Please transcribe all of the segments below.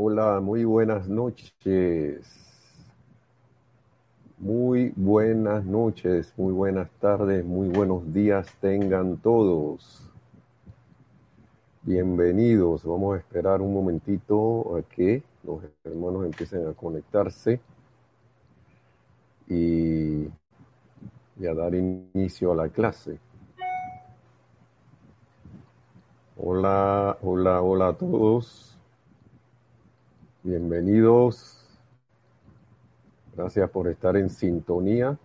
Hola, muy buenas noches. Muy buenas noches, muy buenas tardes, muy buenos días tengan todos. Bienvenidos. Vamos a esperar un momentito a que los hermanos empiecen a conectarse y, a dar inicio a la clase. Hola, hola, hola a todos. Bienvenidos. Gracias por estar en sintonía.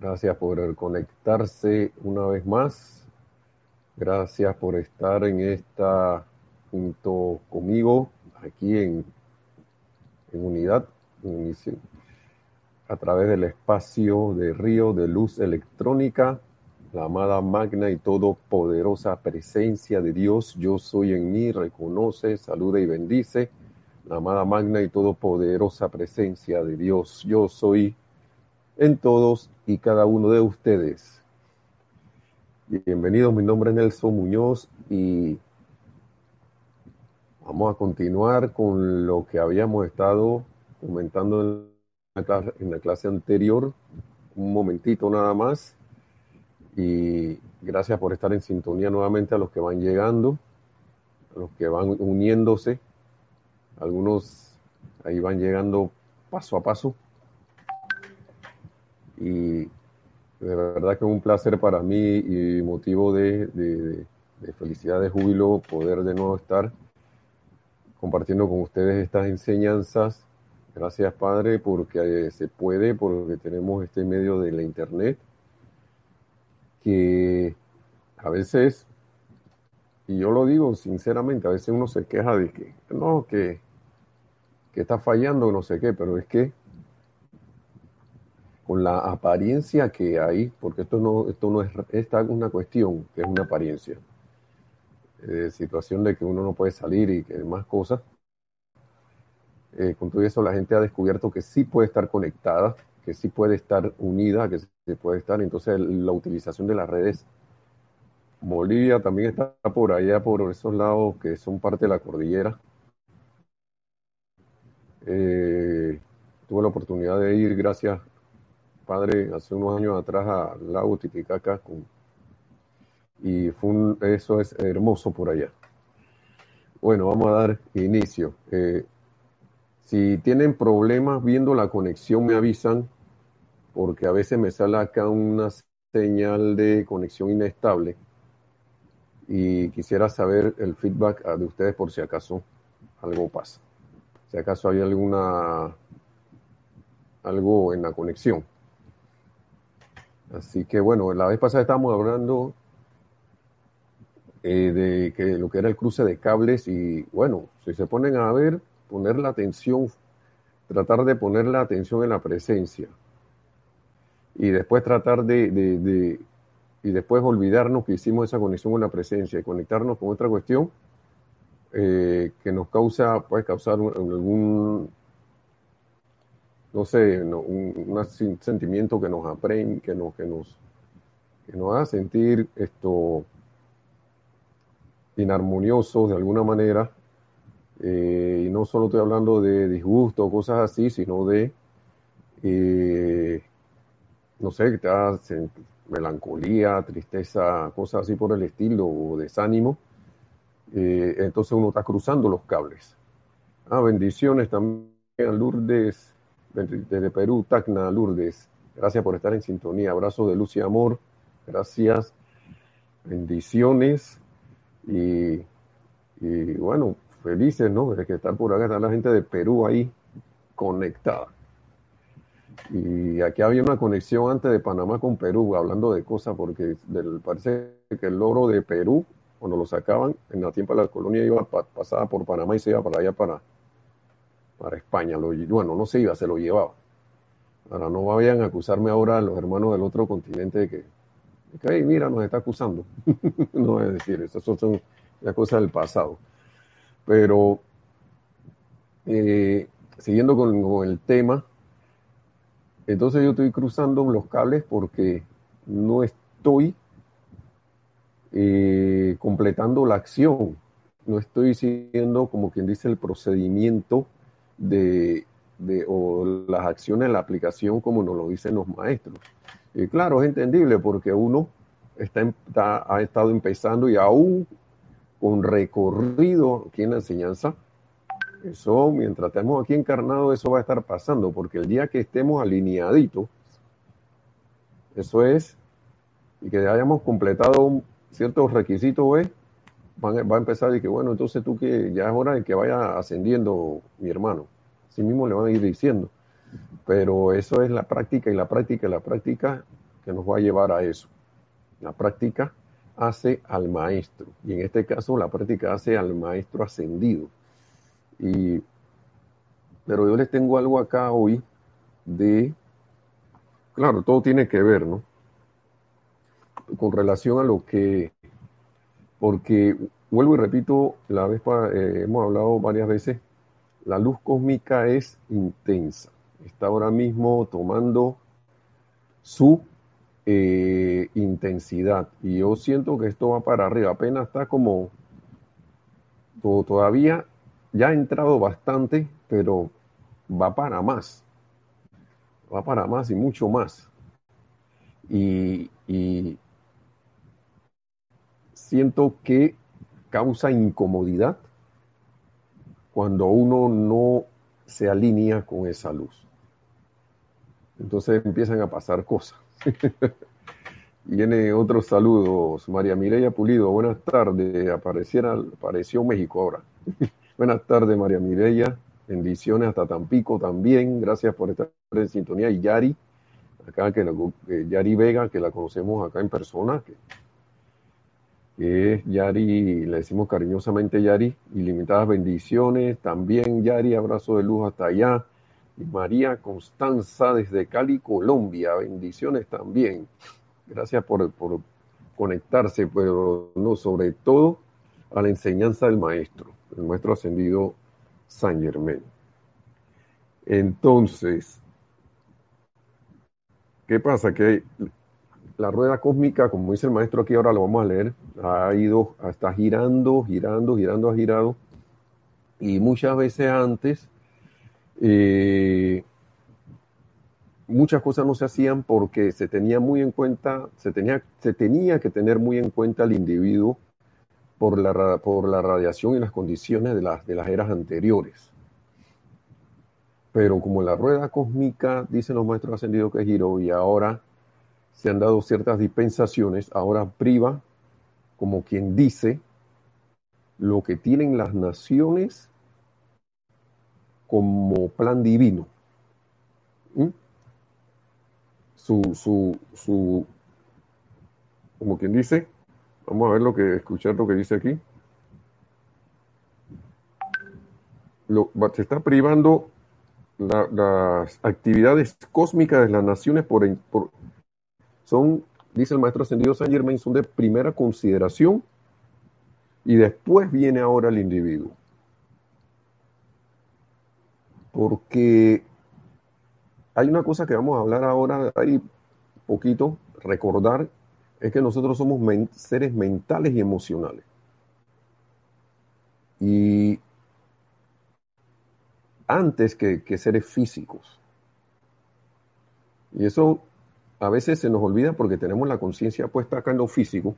Gracias por conectarse una vez más. Gracias por estar en esta junto conmigo aquí en, unidad, a través del espacio de Río de Luz Electrónica la amada magna y todopoderosa presencia de Dios, yo soy en mí, reconoce, saluda y bendice. Amada magna y todopoderosa presencia de Dios, yo soy en todos y cada uno de ustedes. Bienvenidos, mi nombre es Nelson Muñoz y vamos a continuar con lo que habíamos estado comentando en la clase, en la clase anterior. Un momentito nada más y gracias por estar en sintonía nuevamente a los que van llegando, a los que van uniéndose. Algunos ahí van llegando paso a paso. Y de verdad que es un placer para mí y motivo de, de, felicidad, de júbilo, poder de nuevo estar compartiendo con ustedes estas enseñanzas. Gracias, Padre, porque se puede, porque tenemos este medio de la Internet que a veces, y yo lo digo sinceramente, a veces uno se queja de que no, que, que está fallando, no sé qué, pero es que con la apariencia que hay, porque esto no, esto no es, esta es una cuestión, que es una apariencia, eh, situación de que uno no puede salir y que más cosas, eh, con todo eso la gente ha descubierto que sí puede estar conectada, que sí puede estar unida, que se puede estar. Entonces la utilización de las redes. Bolivia también está por allá, por esos lados que son parte de la cordillera. Eh, tuve la oportunidad de ir, gracias, padre, hace unos años atrás al lago Titicaca y fue un, eso es hermoso por allá. Bueno, vamos a dar inicio. Eh, si tienen problemas viendo la conexión, me avisan porque a veces me sale acá una señal de conexión inestable y quisiera saber el feedback de ustedes por si acaso algo pasa. Si acaso hay alguna algo en la conexión. Así que bueno, la vez pasada estábamos hablando eh, de que lo que era el cruce de cables y bueno, si se ponen a ver, poner la atención, tratar de poner la atención en la presencia y después tratar de, de, de, y después olvidarnos que hicimos esa conexión con la presencia y conectarnos con otra cuestión eh, que nos causa, puede causar algún, no sé, un, sentimiento que nos aprende, que nos, que nos, que nos haga sentir esto inarmoniosos de alguna manera. Eh, y no solo estoy hablando de disgusto o cosas así, sino de eh, no sé, que te melancolía, tristeza, cosas así por el estilo, o desánimo, eh, entonces uno está cruzando los cables. Ah, bendiciones también a Lourdes, desde Perú, Tacna, Lourdes. Gracias por estar en sintonía. Abrazo de luz y amor. Gracias. Bendiciones. Y, y bueno, felices, ¿no? De que estar por acá, está la gente de Perú ahí conectada. Y aquí había una conexión antes de Panamá con Perú, hablando de cosas, porque del, parece que el oro de Perú, cuando lo sacaban, en la tiempo de la colonia iba pasaba por Panamá y se iba para allá para, para España. Bueno, no se iba, se lo llevaba. Ahora no vayan a acusarme ahora a los hermanos del otro continente de que, de que mira, nos está acusando. no es decir, esas son las cosas del pasado. Pero eh, siguiendo con el tema, entonces yo estoy cruzando los cables porque no estoy eh, completando la acción no estoy siguiendo como quien dice el procedimiento de, de, o las acciones la aplicación como nos lo dicen los maestros. Y claro, es entendible porque uno está, ha estado empezando y aún con recorrido aquí en la enseñanza, eso, mientras estemos aquí encarnados, eso va a estar pasando, porque el día que estemos alineaditos, eso es, y que hayamos completado ciertos requisitos, ¿ves? va a empezar y que, bueno, entonces tú que ya es hora de que vaya ascendiendo mi hermano. Así mismo le van a ir diciendo. Pero eso es la práctica y la práctica y la práctica que nos va a llevar a eso. La práctica hace al maestro. Y en este caso la práctica hace al maestro ascendido. Y, pero yo les tengo algo acá hoy de, claro, todo tiene que ver, ¿no? Con relación a lo que, porque vuelvo y repito, la vez eh, hemos hablado varias veces, la luz cósmica es intensa. Está ahora mismo tomando su eh, intensidad. Y yo siento que esto va para arriba. Apenas está como todavía ya ha entrado bastante, pero va para más. Va para más y mucho más. Y, y siento que causa incomodidad cuando uno no se alinea con esa luz. Entonces empiezan a pasar cosas. Viene otros saludos. María Mireya Pulido, buenas tardes. Apareciera, apareció México ahora. buenas tardes, María Mireya. Bendiciones hasta Tampico también. Gracias por estar en sintonía. Y Yari, acá que la, Yari Vega, que la conocemos acá en persona, que, es Yari, le decimos cariñosamente Yari. Ilimitadas bendiciones. También Yari, abrazo de luz hasta allá. María Constanza desde Cali, Colombia. Bendiciones también. Gracias por, conectarse, pero no, sobre todo a la enseñanza del maestro, el maestro ascendido San Germán. Entonces, ¿qué pasa? Que la rueda cósmica, como dice el maestro aquí, ahora lo vamos a leer, ha ido, está girando, girando, girando, ha girado. Y muchas veces antes eh, muchas cosas no se hacían porque se tenía muy en cuenta, se tenía, se tenía que tener muy en cuenta al individuo por la, por la radiación y las condiciones de las, de las eras anteriores. Pero como la rueda cósmica, dicen los maestros ascendidos que giró y ahora se han dado ciertas dispensaciones, ahora priva, como quien dice, lo que tienen las naciones como plan divino. ¿Mm? Su, su, su, como quien dice, vamos a ver lo que, escuchar lo que dice aquí. Lo, se está privando las actividades cósmicas de las naciones por, por, son, dice el maestro ascendido San Germain, son de primera consideración y después viene ahora el individuo porque hay una cosa que vamos a hablar ahora, hay poquito, recordar, es que nosotros somos seres mentales y emocionales. Y antes que, seres físicos. Y eso a veces se nos olvida porque tenemos la conciencia puesta acá en lo físico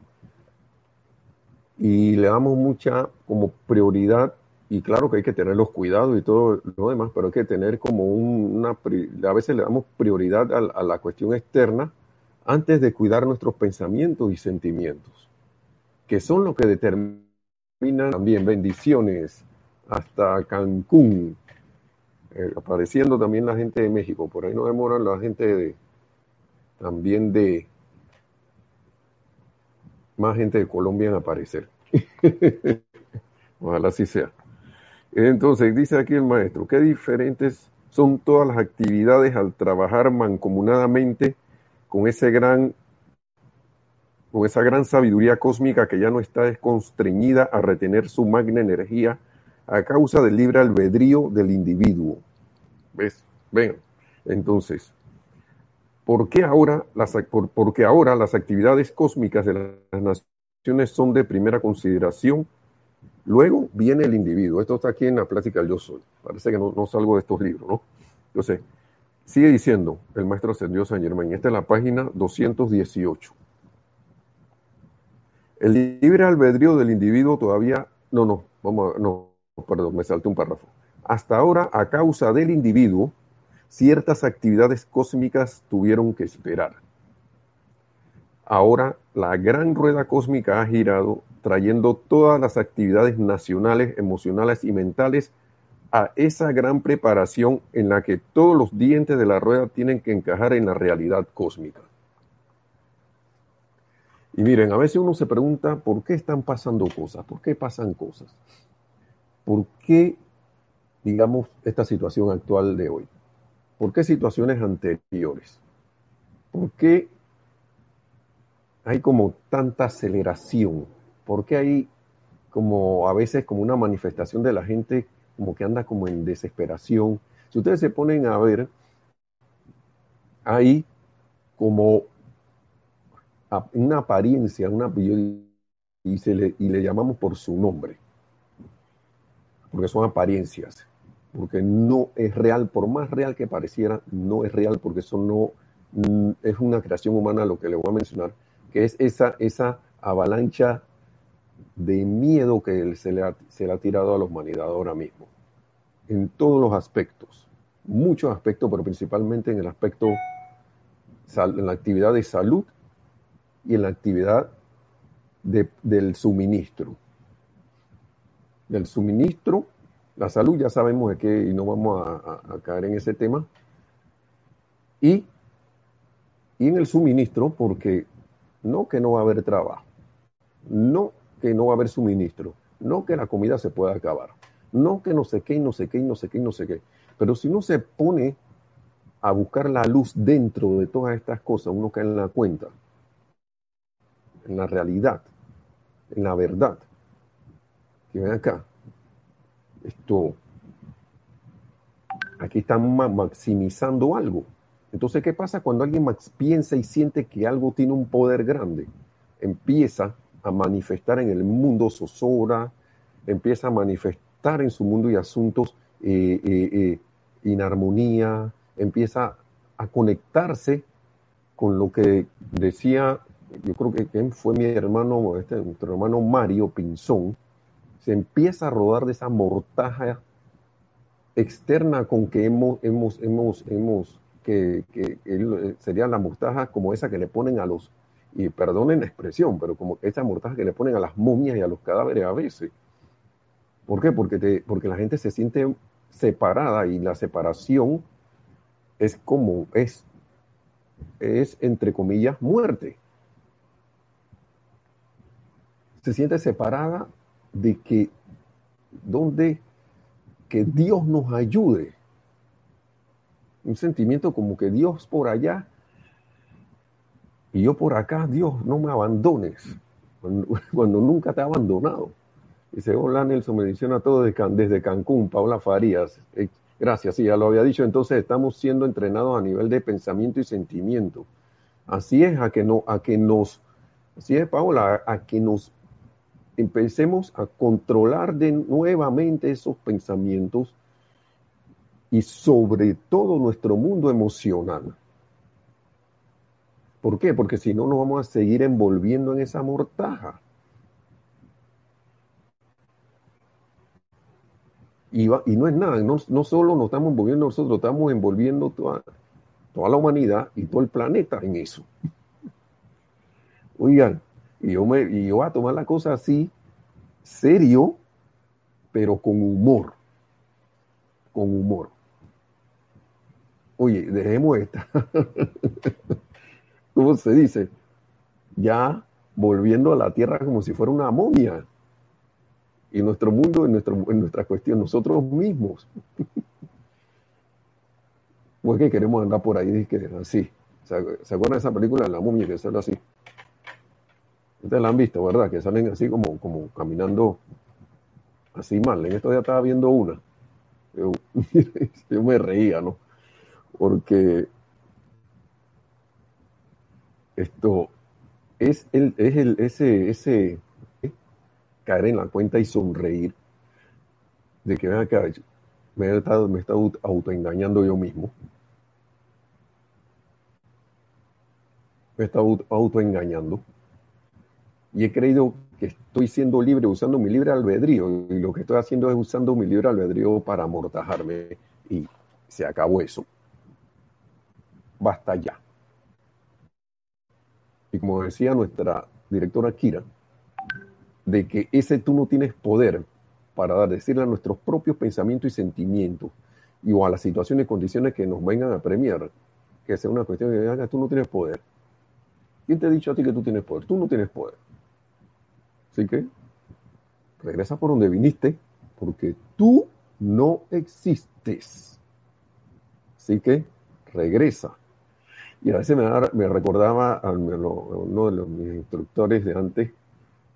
y le damos mucha como prioridad y claro que hay que tener los cuidados y todo lo demás, pero hay que tener como una, a veces le damos prioridad a, la cuestión externa antes de cuidar nuestros pensamientos y sentimientos, que son lo que determinan también bendiciones. Hasta Cancún, eh, apareciendo también la gente de México, por ahí no demoran la gente de, también de, más gente de Colombia en aparecer. Ojalá así sea. Entonces, dice aquí el maestro, qué diferentes son todas las actividades al trabajar mancomunadamente con ese gran con esa gran sabiduría cósmica que ya no está desconstreñida a retener su magna energía a causa del libre albedrío del individuo. ¿Ves? Ven. Entonces, ¿por qué ahora las, por, porque ahora las actividades cósmicas de las naciones son de primera consideración Luego viene el individuo. Esto está aquí en la plática del yo soy. Parece que no, no salgo de estos libros, ¿no? Entonces, sigue diciendo el maestro ascendió San Germán. Esta es la página 218. El libre albedrío del individuo todavía, no, no, vamos a, no, perdón, me salté un párrafo. Hasta ahora, a causa del individuo, ciertas actividades cósmicas tuvieron que esperar. Ahora la gran rueda cósmica ha girado, trayendo todas las actividades nacionales, emocionales y mentales a esa gran preparación en la que todos los dientes de la rueda tienen que encajar en la realidad cósmica. Y miren, a veces uno se pregunta por qué están pasando cosas, por qué pasan cosas, por qué, digamos, esta situación actual de hoy, por qué situaciones anteriores, por qué hay como tanta aceleración, por qué hay como a veces como una manifestación de la gente como que anda como en desesperación. Si ustedes se ponen a ver, hay como una apariencia, una y, se le, y le llamamos por su nombre, porque son apariencias, porque no es real, por más real que pareciera, no es real, porque eso no mm, es una creación humana, lo que le voy a mencionar, que es esa, esa avalancha de miedo que se le, ha, se le ha tirado a la humanidad ahora mismo, en todos los aspectos, muchos aspectos, pero principalmente en el aspecto, en la actividad de salud y en la actividad del suministro. Del suministro, la salud ya sabemos de qué y no vamos a, caer en ese tema. Y, y en el suministro, porque no que no va a haber trabajo, no que no va a haber suministro, no que la comida se pueda acabar, no que no sé qué y no sé qué y no sé qué y no sé qué. Pero si uno se pone a buscar la luz dentro de todas estas cosas, uno cae en la cuenta en la realidad, en la verdad. Que ven acá. Esto, aquí están maximizando algo. Entonces, ¿qué pasa cuando alguien piensa y siente que algo tiene un poder grande? Empieza a manifestar en el mundo zozobra, empieza a manifestar en su mundo y asuntos eh, eh, eh, inarmonía, empieza a conectarse con lo que decía yo creo que fue mi hermano, este, nuestro hermano Mario Pinzón, se empieza a rodar de esa mortaja externa con que hemos, hemos, hemos, hemos que, eh, sería la mortaja como esa que le ponen a los, y perdonen la expresión, pero como esa mortaja que le ponen a las momias y a los cadáveres a veces. ¿Por qué? Porque, te, porque la gente se siente separada y la separación es como, es, es entre comillas, muerte. se siente separada de que donde que Dios nos ayude. Un sentimiento como que Dios por allá y yo por acá, Dios, no me abandones, cuando, nunca te ha abandonado. Dice, hola Nelson, me menciona todo desde Cancún, Paula Farías. Eh, gracias, sí, ya lo había dicho, entonces estamos siendo entrenados a nivel de pensamiento y sentimiento. Así es, a que, no, a que nos, así es, Paula, a que nos empecemos a controlar de nuevamente esos pensamientos y sobre todo nuestro mundo emocional. ¿Por qué? Porque si no nos vamos a seguir envolviendo en esa mortaja. Y, y no es nada, no, no, solo nos estamos envolviendo nosotros, estamos envolviendo toda, toda la humanidad y todo el planeta en eso. Oigan, y yo, me, y yo voy a tomar la cosa así, serio, pero con humor. Con humor. Oye, dejemos esta. ¿Cómo se dice? Ya volviendo a la tierra como si fuera una momia. Y nuestro mundo, en, nuestro, en nuestra cuestión, nosotros mismos. pues que queremos andar por ahí que así. ¿Se acuerdan de esa película La momia que sale así? Ustedes la han visto, ¿verdad? Que salen así como, como caminando así mal. En esto ya estaba viendo una. Yo, me reía, ¿no? Porque esto es el, es el, ese, ese, caer en la cuenta y sonreír de que me he estado, me he estado autoengañando yo mismo. Me estado autoengañando. Y he creído que estoy siendo libre usando mi libre albedrío. Y lo que estoy haciendo es usando mi libre albedrío para amortajarme. Y se acabó eso. Basta ya. Y como decía nuestra directora Kira, de que ese tú no tienes poder para decirle a nuestros propios pensamientos y sentimientos y o a las situaciones y condiciones que nos vengan a premiar, que sea una cuestión de que tú no tienes poder. ¿Quién te ha dicho a ti que tú tienes poder? Tú no tienes poder. Así que regresa por donde viniste, porque tú no existes. Así que regresa. Y a veces me, me recordaba a uno de los, mis instructores de antes,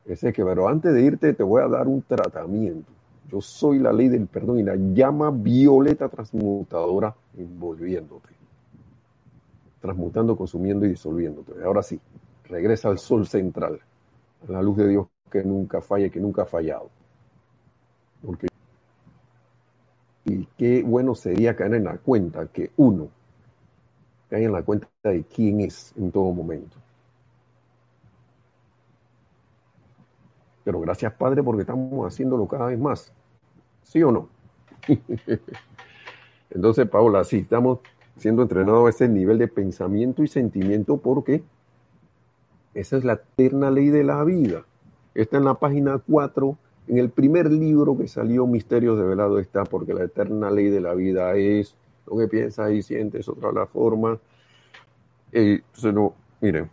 ese que, pero antes de irte te voy a dar un tratamiento. Yo soy la ley del perdón y la llama violeta transmutadora envolviéndote. Transmutando, consumiendo y disolviéndote. Ahora sí, regresa al sol central, a la luz de Dios que nunca falla y que nunca ha fallado. Porque, y qué bueno sería caer en la cuenta que uno cae en la cuenta de quién es en todo momento. Pero gracias, Padre, porque estamos haciéndolo cada vez más. ¿Sí o no? Entonces, Paula, sí, estamos siendo entrenados a ese nivel de pensamiento y sentimiento porque esa es la eterna ley de la vida. Está en la página 4, en el primer libro que salió, Misterios de Velado, está, porque la eterna ley de la vida es lo que piensas y sientes, otra la forma. Eh, entonces, no, miren,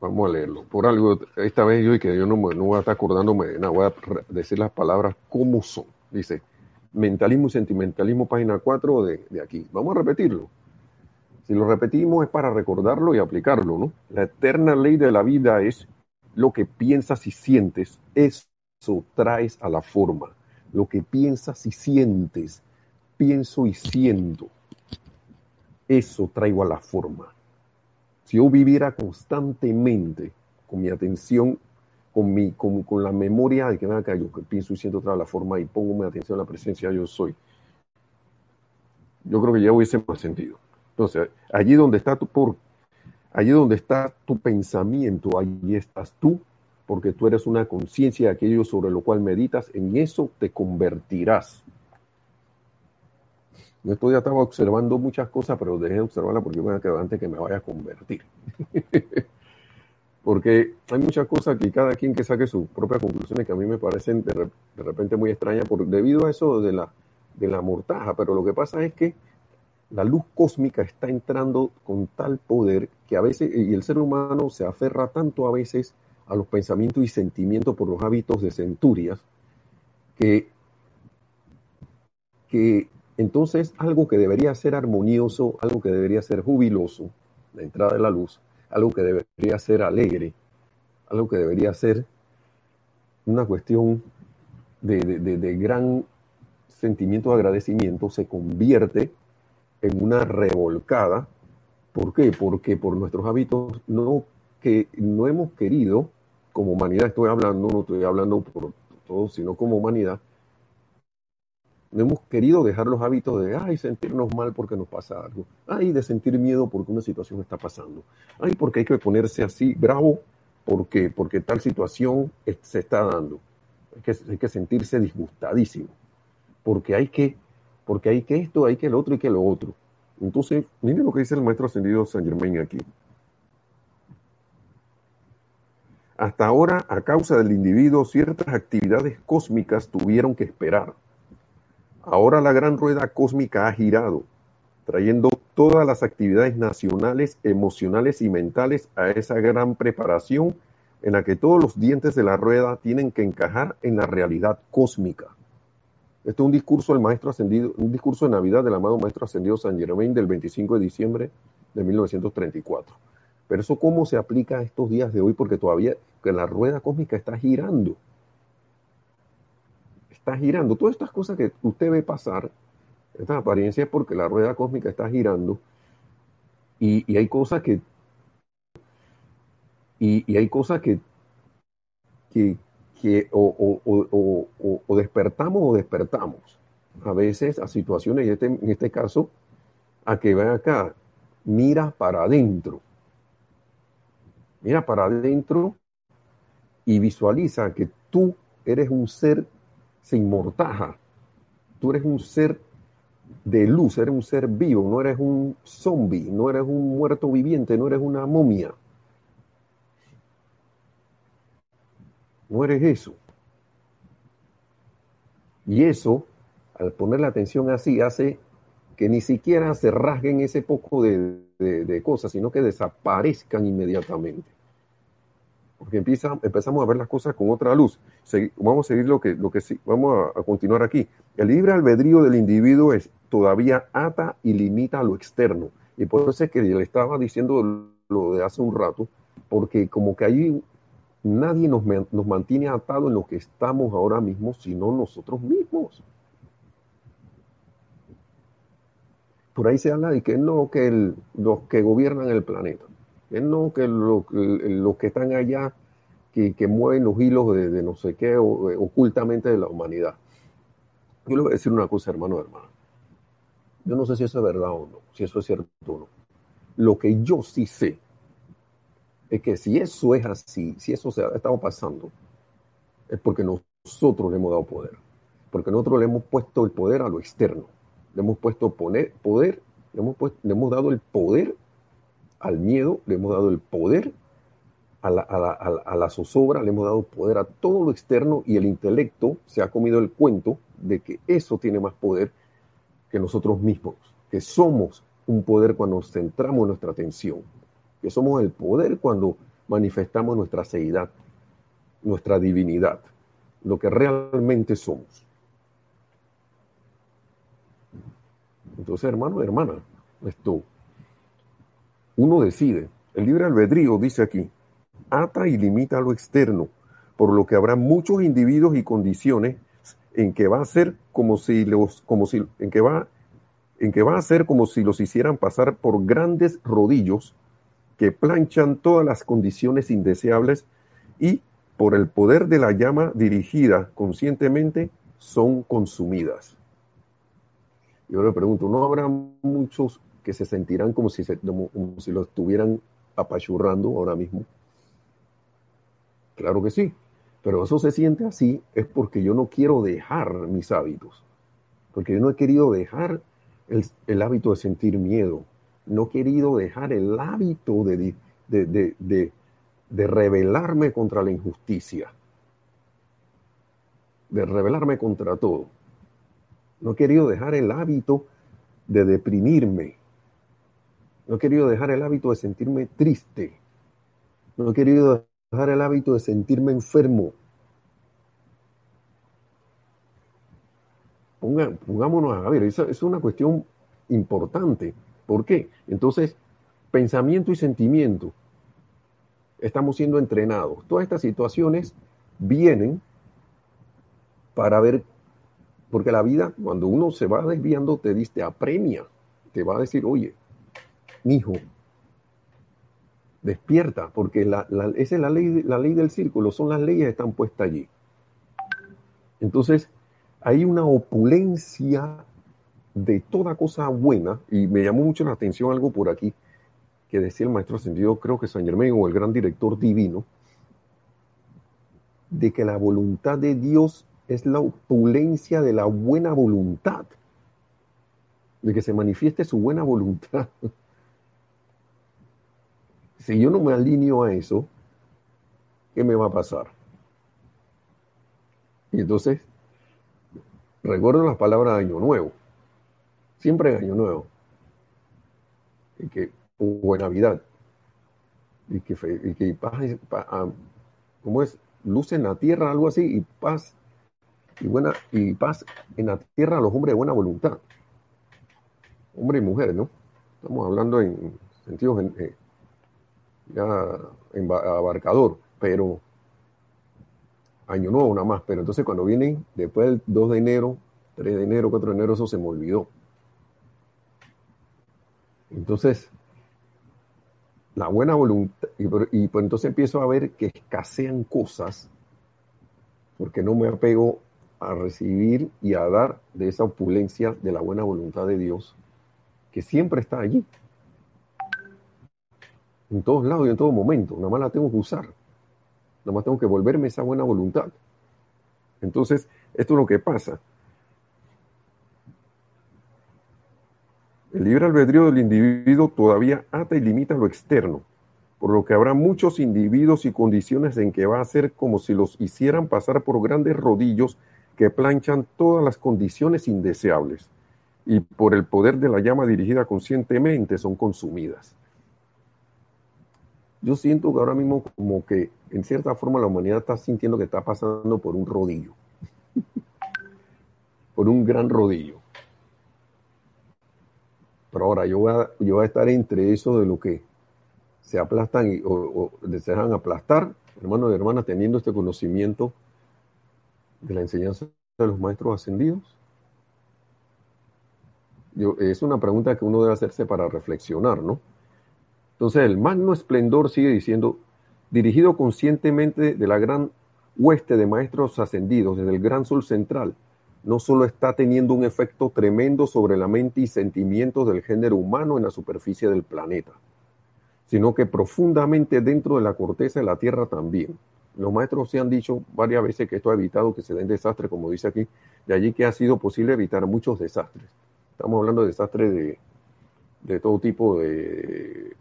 Vamos a leerlo. Por algo, esta vez yo que yo no, no voy a estar acordándome de nada, voy a decir las palabras como son. Dice, mentalismo y sentimentalismo, página 4 de, de aquí. Vamos a repetirlo. Si lo repetimos es para recordarlo y aplicarlo, ¿no? La eterna ley de la vida es lo que piensas y sientes, eso traes a la forma. Lo que piensas y sientes, pienso y siento, eso traigo a la forma. Si yo viviera constantemente con mi atención, con, mi, con, con la memoria de que me acá, yo pienso y siento otra la forma y pongo mi atención a la presencia yo soy, yo creo que ya hubiese más sentido. Entonces, allí donde está tu por, allí donde está tu pensamiento, allí estás tú, porque tú eres una conciencia de aquello sobre lo cual meditas, en eso te convertirás. Esto ya estaba observando muchas cosas, pero dejé de observarla porque me quedar antes que me vaya a convertir. porque hay muchas cosas que cada quien que saque sus propias conclusiones que a mí me parecen de, repente muy extrañas por, debido a eso de la, de la mortaja. Pero lo que pasa es que la luz cósmica está entrando con tal poder que a veces, y el ser humano se aferra tanto a veces a los pensamientos y sentimientos por los hábitos de centurias, que, que entonces, algo que debería ser armonioso, algo que debería ser jubiloso, la entrada de la luz, algo que debería ser alegre, algo que debería ser una cuestión de, gran sentimiento de agradecimiento, se convierte una revolcada. ¿Por qué? Porque por nuestros hábitos no, que no hemos querido, como humanidad estoy hablando, no estoy hablando por todos, sino como humanidad, no hemos querido dejar los hábitos de, ay, sentirnos mal porque nos pasa algo. Ay, de sentir miedo porque una situación está pasando. Ay, porque hay que ponerse así bravo porque, porque tal situación se está dando. Hay que, hay que sentirse disgustadísimo. Porque hay que, porque hay que esto, hay que lo otro y que lo otro. Entonces, miren lo que dice el maestro ascendido San Germain aquí. Hasta ahora, a causa del individuo, ciertas actividades cósmicas tuvieron que esperar Ahora la gran rueda cósmica ha girado, trayendo todas las actividades nacionales, emocionales y mentales a esa gran preparación en la que todos los dientes de la rueda tienen que encajar en la realidad cósmica. Este es un discurso del maestro ascendido, un discurso de Navidad del amado maestro ascendido San Germain del 25 de diciembre de 1934. Pero eso cómo se aplica a estos días de hoy porque todavía que la rueda cósmica está girando está girando. Todas estas cosas que usted ve pasar, estas apariencias, porque la rueda cósmica está girando y, hay cosas que y, hay cosas que que, que o, o, despertamos o despertamos. A veces a situaciones, este, en este caso, a que ven acá, mira para adentro. Mira para adentro y visualiza que tú eres un ser sin mortaja. Tú eres un ser de luz, eres un ser vivo, no eres un zombie, no eres un muerto viviente, no eres una momia. No eres eso. Y eso, al poner la atención así, hace que ni siquiera se rasguen ese poco de, cosas, sino que desaparezcan inmediatamente. Porque empieza, empezamos a ver las cosas con otra luz. vamos a seguir lo que, lo que sí, vamos a, continuar aquí. El libre albedrío del individuo es, todavía ata y limita lo externo. Y por eso es que le estaba diciendo lo de hace un rato, porque como que ahí nadie nos, nos mantiene atado en lo que estamos ahora mismo, sino nosotros mismos. por ahí se habla de que no, que los que gobiernan el planeta, que no, que los que están allá, que, mueven los hilos de, no sé qué, ocultamente de la humanidad. Yo le voy a decir una cosa, hermano, hermano. Yo no sé si eso es verdad o no, si eso es cierto o no. Lo que yo sí sé es que si eso es así, si eso se ha estado pasando, es porque nosotros le hemos dado poder. Porque nosotros le hemos puesto el poder a lo externo le hemos puesto poner, poder, le hemos, dado el poder al miedo, le hemos dado el poder a la, a, la, zozobra, le hemos dado poder a todo lo externo y el intelecto se ha comido el cuento de que eso tiene más poder que nosotros mismos, que somos un poder cuando centramos en nuestra atención, que somos el poder cuando manifestamos nuestra seidad, nuestra divinidad, lo que realmente somos. Entonces, hermano, hermana, esto, uno decide. El libre albedrío dice aquí, ata y limita lo externo, por lo que habrá muchos individuos y condiciones en que va a ser como si los, como si, en que va, en que va a ser como si los hicieran pasar por grandes rodillos que planchan todas las condiciones indeseables y por el poder de la llama dirigida conscientemente son consumidas. Yo le pregunto, ¿no habrá muchos que se sentirán como si, se, como, si lo estuvieran apachurrando ahora mismo? Claro que sí, pero eso se siente así es porque yo no quiero dejar mis hábitos, porque yo no he querido dejar el, el hábito de sentir miedo, no he querido dejar el hábito de, de, de, de rebelarme contra la injusticia, de rebelarme contra todo. No he querido dejar el hábito de deprimirme. No he querido dejar el hábito de sentirme triste. No he querido dejar el hábito de sentirme enfermo. pongámonos a ver, es una cuestión importante. ¿Por qué? Entonces, pensamiento y sentimiento. Estamos siendo entrenados. Todas estas situaciones vienen para ver porque la vida, cuando uno se va desviando, te, dice, te apremia, te va a decir, oye, hijo, despierta, porque esa es la ley, la ley del círculo, son las leyes que están puestas allí. Entonces, hay una opulencia de toda cosa buena, y me llamó mucho la atención algo por aquí, que decía el maestro ascendido, creo que San Germán o el gran director divino, de que la voluntad de Dios es la opulencia de la buena voluntad, de que se manifieste su buena voluntad. Si yo no me alineo a eso, ¿qué me va a pasar? Y entonces, recuerdo las palabras de Año Nuevo, siempre en Año Nuevo, y que, o Navidad, y que, y que paz, ah, ¿cómo es? Luz en la tierra, algo así, y paz y, buena, y paz en la tierra a los hombres de buena voluntad. Hombres y mujeres, ¿no? Estamos hablando en sentido eh, ya en abarcador, pero año nuevo nada más. Pero entonces cuando vienen después del 2 de enero, 3 de enero, 4 de enero, eso se me olvidó. Entonces, la buena voluntad, y, y pues entonces empiezo a ver que escasean cosas porque no me apego a recibir y a dar de esa opulencia de la buena voluntad de Dios, que siempre está allí, en todos lados y en todo momento, nada más la tengo que usar, nada más tengo que volverme esa buena voluntad. Entonces, esto es lo que pasa. El libre albedrío del individuo todavía ata y limita lo externo, por lo que habrá muchos individuos y condiciones en que va a ser como si los hicieran pasar por grandes rodillos que planchan todas las condiciones indeseables y por el poder de la llama dirigida conscientemente son consumidas. Yo siento que ahora mismo como que en cierta forma la humanidad está sintiendo que está pasando por un rodillo, por un gran rodillo. Pero ahora yo voy a, yo a estar entre eso de lo que se aplastan y, o, se dejan aplastar, hermanos y hermanas, teniendo este conocimiento de la enseñanza de los maestros ascendidos? Yo, es una pregunta que uno debe hacerse para reflexionar, ¿no? Entonces, el magno esplendor sigue diciendo, dirigido conscientemente de la gran hueste de maestros ascendidos desde el gran sol central, no solo está teniendo un efecto tremendo sobre la mente y sentimientos del género humano en la superficie del planeta, sino que profundamente dentro de la corteza de la Tierra también. Los maestros se han dicho varias veces que esto ha evitado que se den desastres, como dice aquí, de allí que ha sido posible evitar muchos desastres. Estamos hablando de desastres de, todo tipo de,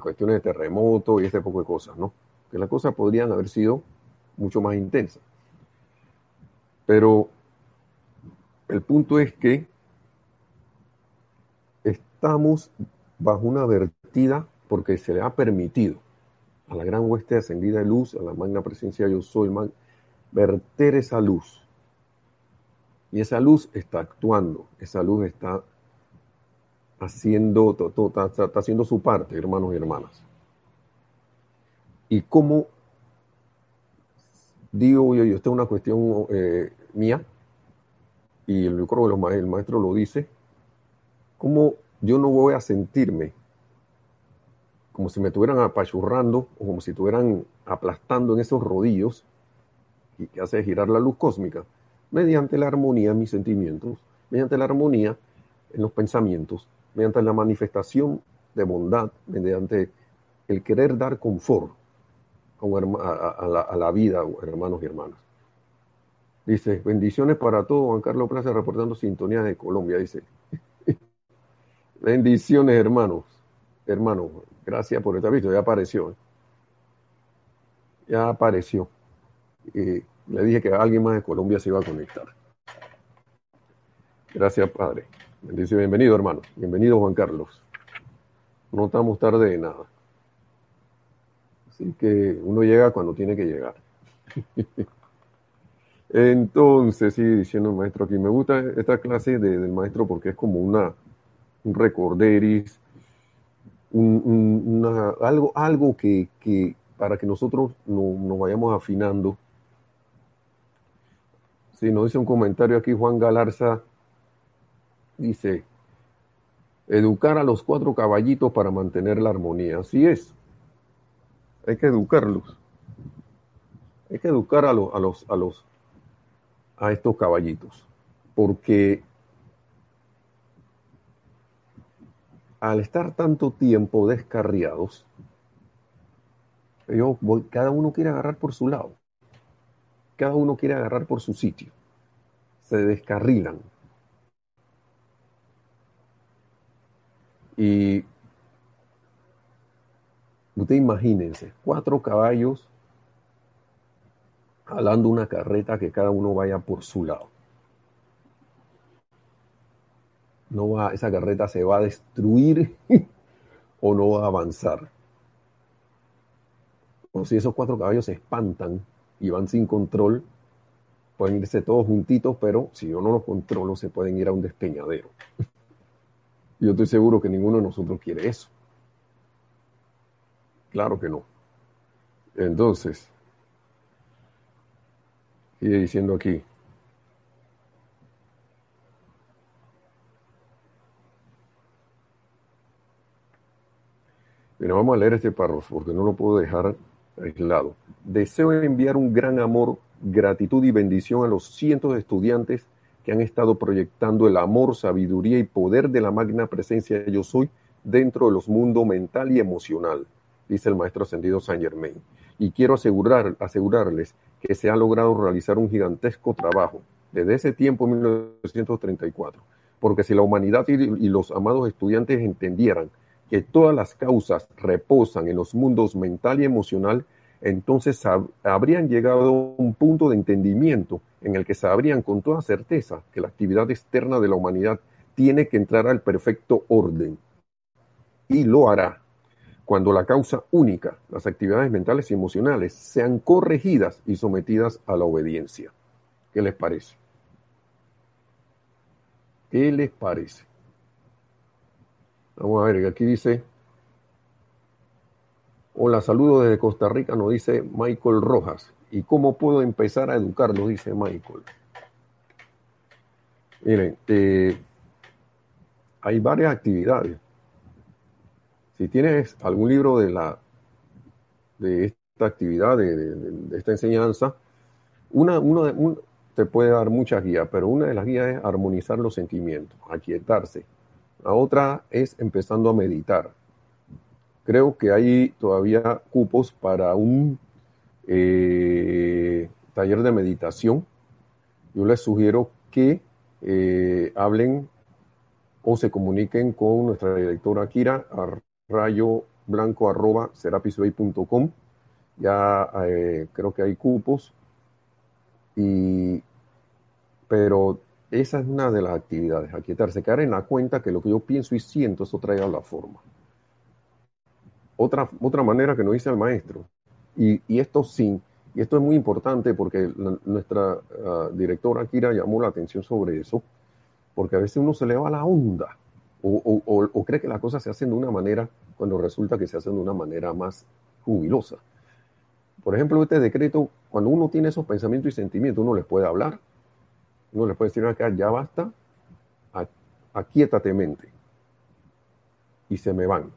cuestiones de terremoto y este poco de cosas, ¿no? Que las cosas podrían haber sido mucho más intensas. Pero el punto es que estamos bajo una vertida porque se le ha permitido a la gran hueste ascendida de luz, a la magna presencia yo soy, verter esa luz. Y esa luz está actuando, esa luz está haciendo, está, haciendo su parte, hermanos y hermanas. Y cómo, digo yo, esta es una cuestión eh, mía, y yo creo que el maestro lo dice, cómo yo no voy a sentirme como si me estuvieran apachurrando o como si estuvieran aplastando en esos rodillos y que hace girar la luz cósmica, mediante la armonía en mis sentimientos, mediante la armonía en los pensamientos, mediante la manifestación de bondad, mediante el querer dar confort a, la, a la vida, hermanos y hermanas. Dice, bendiciones para todos, Juan Carlos Plaza reportando sintonía de Colombia, dice. bendiciones, hermanos, hermanos, Gracias por estar visto, ya apareció. Ya apareció. Y le dije que alguien más de Colombia se iba a conectar. Gracias, Padre. Bendice, bienvenido, hermano. Bienvenido, Juan Carlos. No estamos tarde de nada. Así que uno llega cuando tiene que llegar. Entonces, sí, diciendo el maestro aquí, me gusta esta clase del maestro porque es como una, un recorderis algo, algo que, para que nosotros nos vayamos afinando. Si nos dice un comentario aquí Juan Galarza, dice, educar a los cuatro caballitos para mantener la armonía. Así es. Hay que educarlos. Hay que educar a, los, a, los, a, los, a estos caballitos. Porque al estar tanto tiempo descarriados, yo cada uno quiere agarrar por su lado. Cada uno quiere agarrar por su sitio. Se descarrilan. Y usted imagínense, cuatro caballos jalando una carreta que cada uno vaya por su lado. no va, esa carreta se va a destruir o no va a avanzar. O si esos cuatro caballos se espantan y van sin control, pueden irse todos juntitos, pero si yo no los controlo, se pueden ir a un despeñadero. Yo estoy seguro que ninguno de nosotros quiere eso. Claro que no. Entonces, sigue diciendo aquí, Mira, vamos a leer este párrafo porque no lo puedo dejar aislado. Deseo enviar un gran amor, gratitud y bendición a los cientos de estudiantes que han estado proyectando el amor, sabiduría y poder de la magna presencia yo soy dentro de los mundos mental y emocional, dice el maestro ascendido Saint Germain. Y quiero asegurar, asegurarles que se ha logrado realizar un gigantesco trabajo desde ese tiempo, en 1934. Porque si la humanidad y, y los amados estudiantes entendieran que todas las causas reposan en los mundos mental y emocional, entonces habrían llegado a un punto de entendimiento en el que sabrían con toda certeza que la actividad externa de la humanidad tiene que entrar al perfecto orden. Y lo hará cuando la causa única, las actividades mentales y emocionales, sean corregidas y sometidas a la obediencia. ¿Qué les parece? ¿Qué les parece? Vamos a ver, aquí dice, hola, saludo desde Costa Rica, nos dice Michael Rojas. ¿Y cómo puedo empezar a educarlo? Dice Michael. Miren, eh, hay varias actividades. Si tienes algún libro de la de esta actividad, de, esta enseñanza, uno te puede dar muchas guías, pero una de las guías es armonizar los sentimientos, aquietarse. La otra es empezando a meditar. Creo que hay todavía cupos para un eh, taller de meditación. Yo les sugiero que eh, hablen o se comuniquen con nuestra directora Kira rayo blanco arroba Ya eh, creo que hay cupos. Y, pero esa es una de las actividades, aquietarse, caer en la cuenta que lo que yo pienso y siento, eso trae la forma. Otra, otra manera que nos dice el maestro, y, esto sí, y esto es muy importante porque nuestra ah, directora Kira llamó la atención sobre eso, porque a veces uno se le va la onda o, cree que las cosas se hacen de una manera cuando resulta que se hacen de una manera más jubilosa. Por ejemplo, este decreto, cuando uno tiene esos pensamientos y sentimientos, uno les puede hablar, uno les puede decir acá, ya basta, aquíétate mente. Y se me van.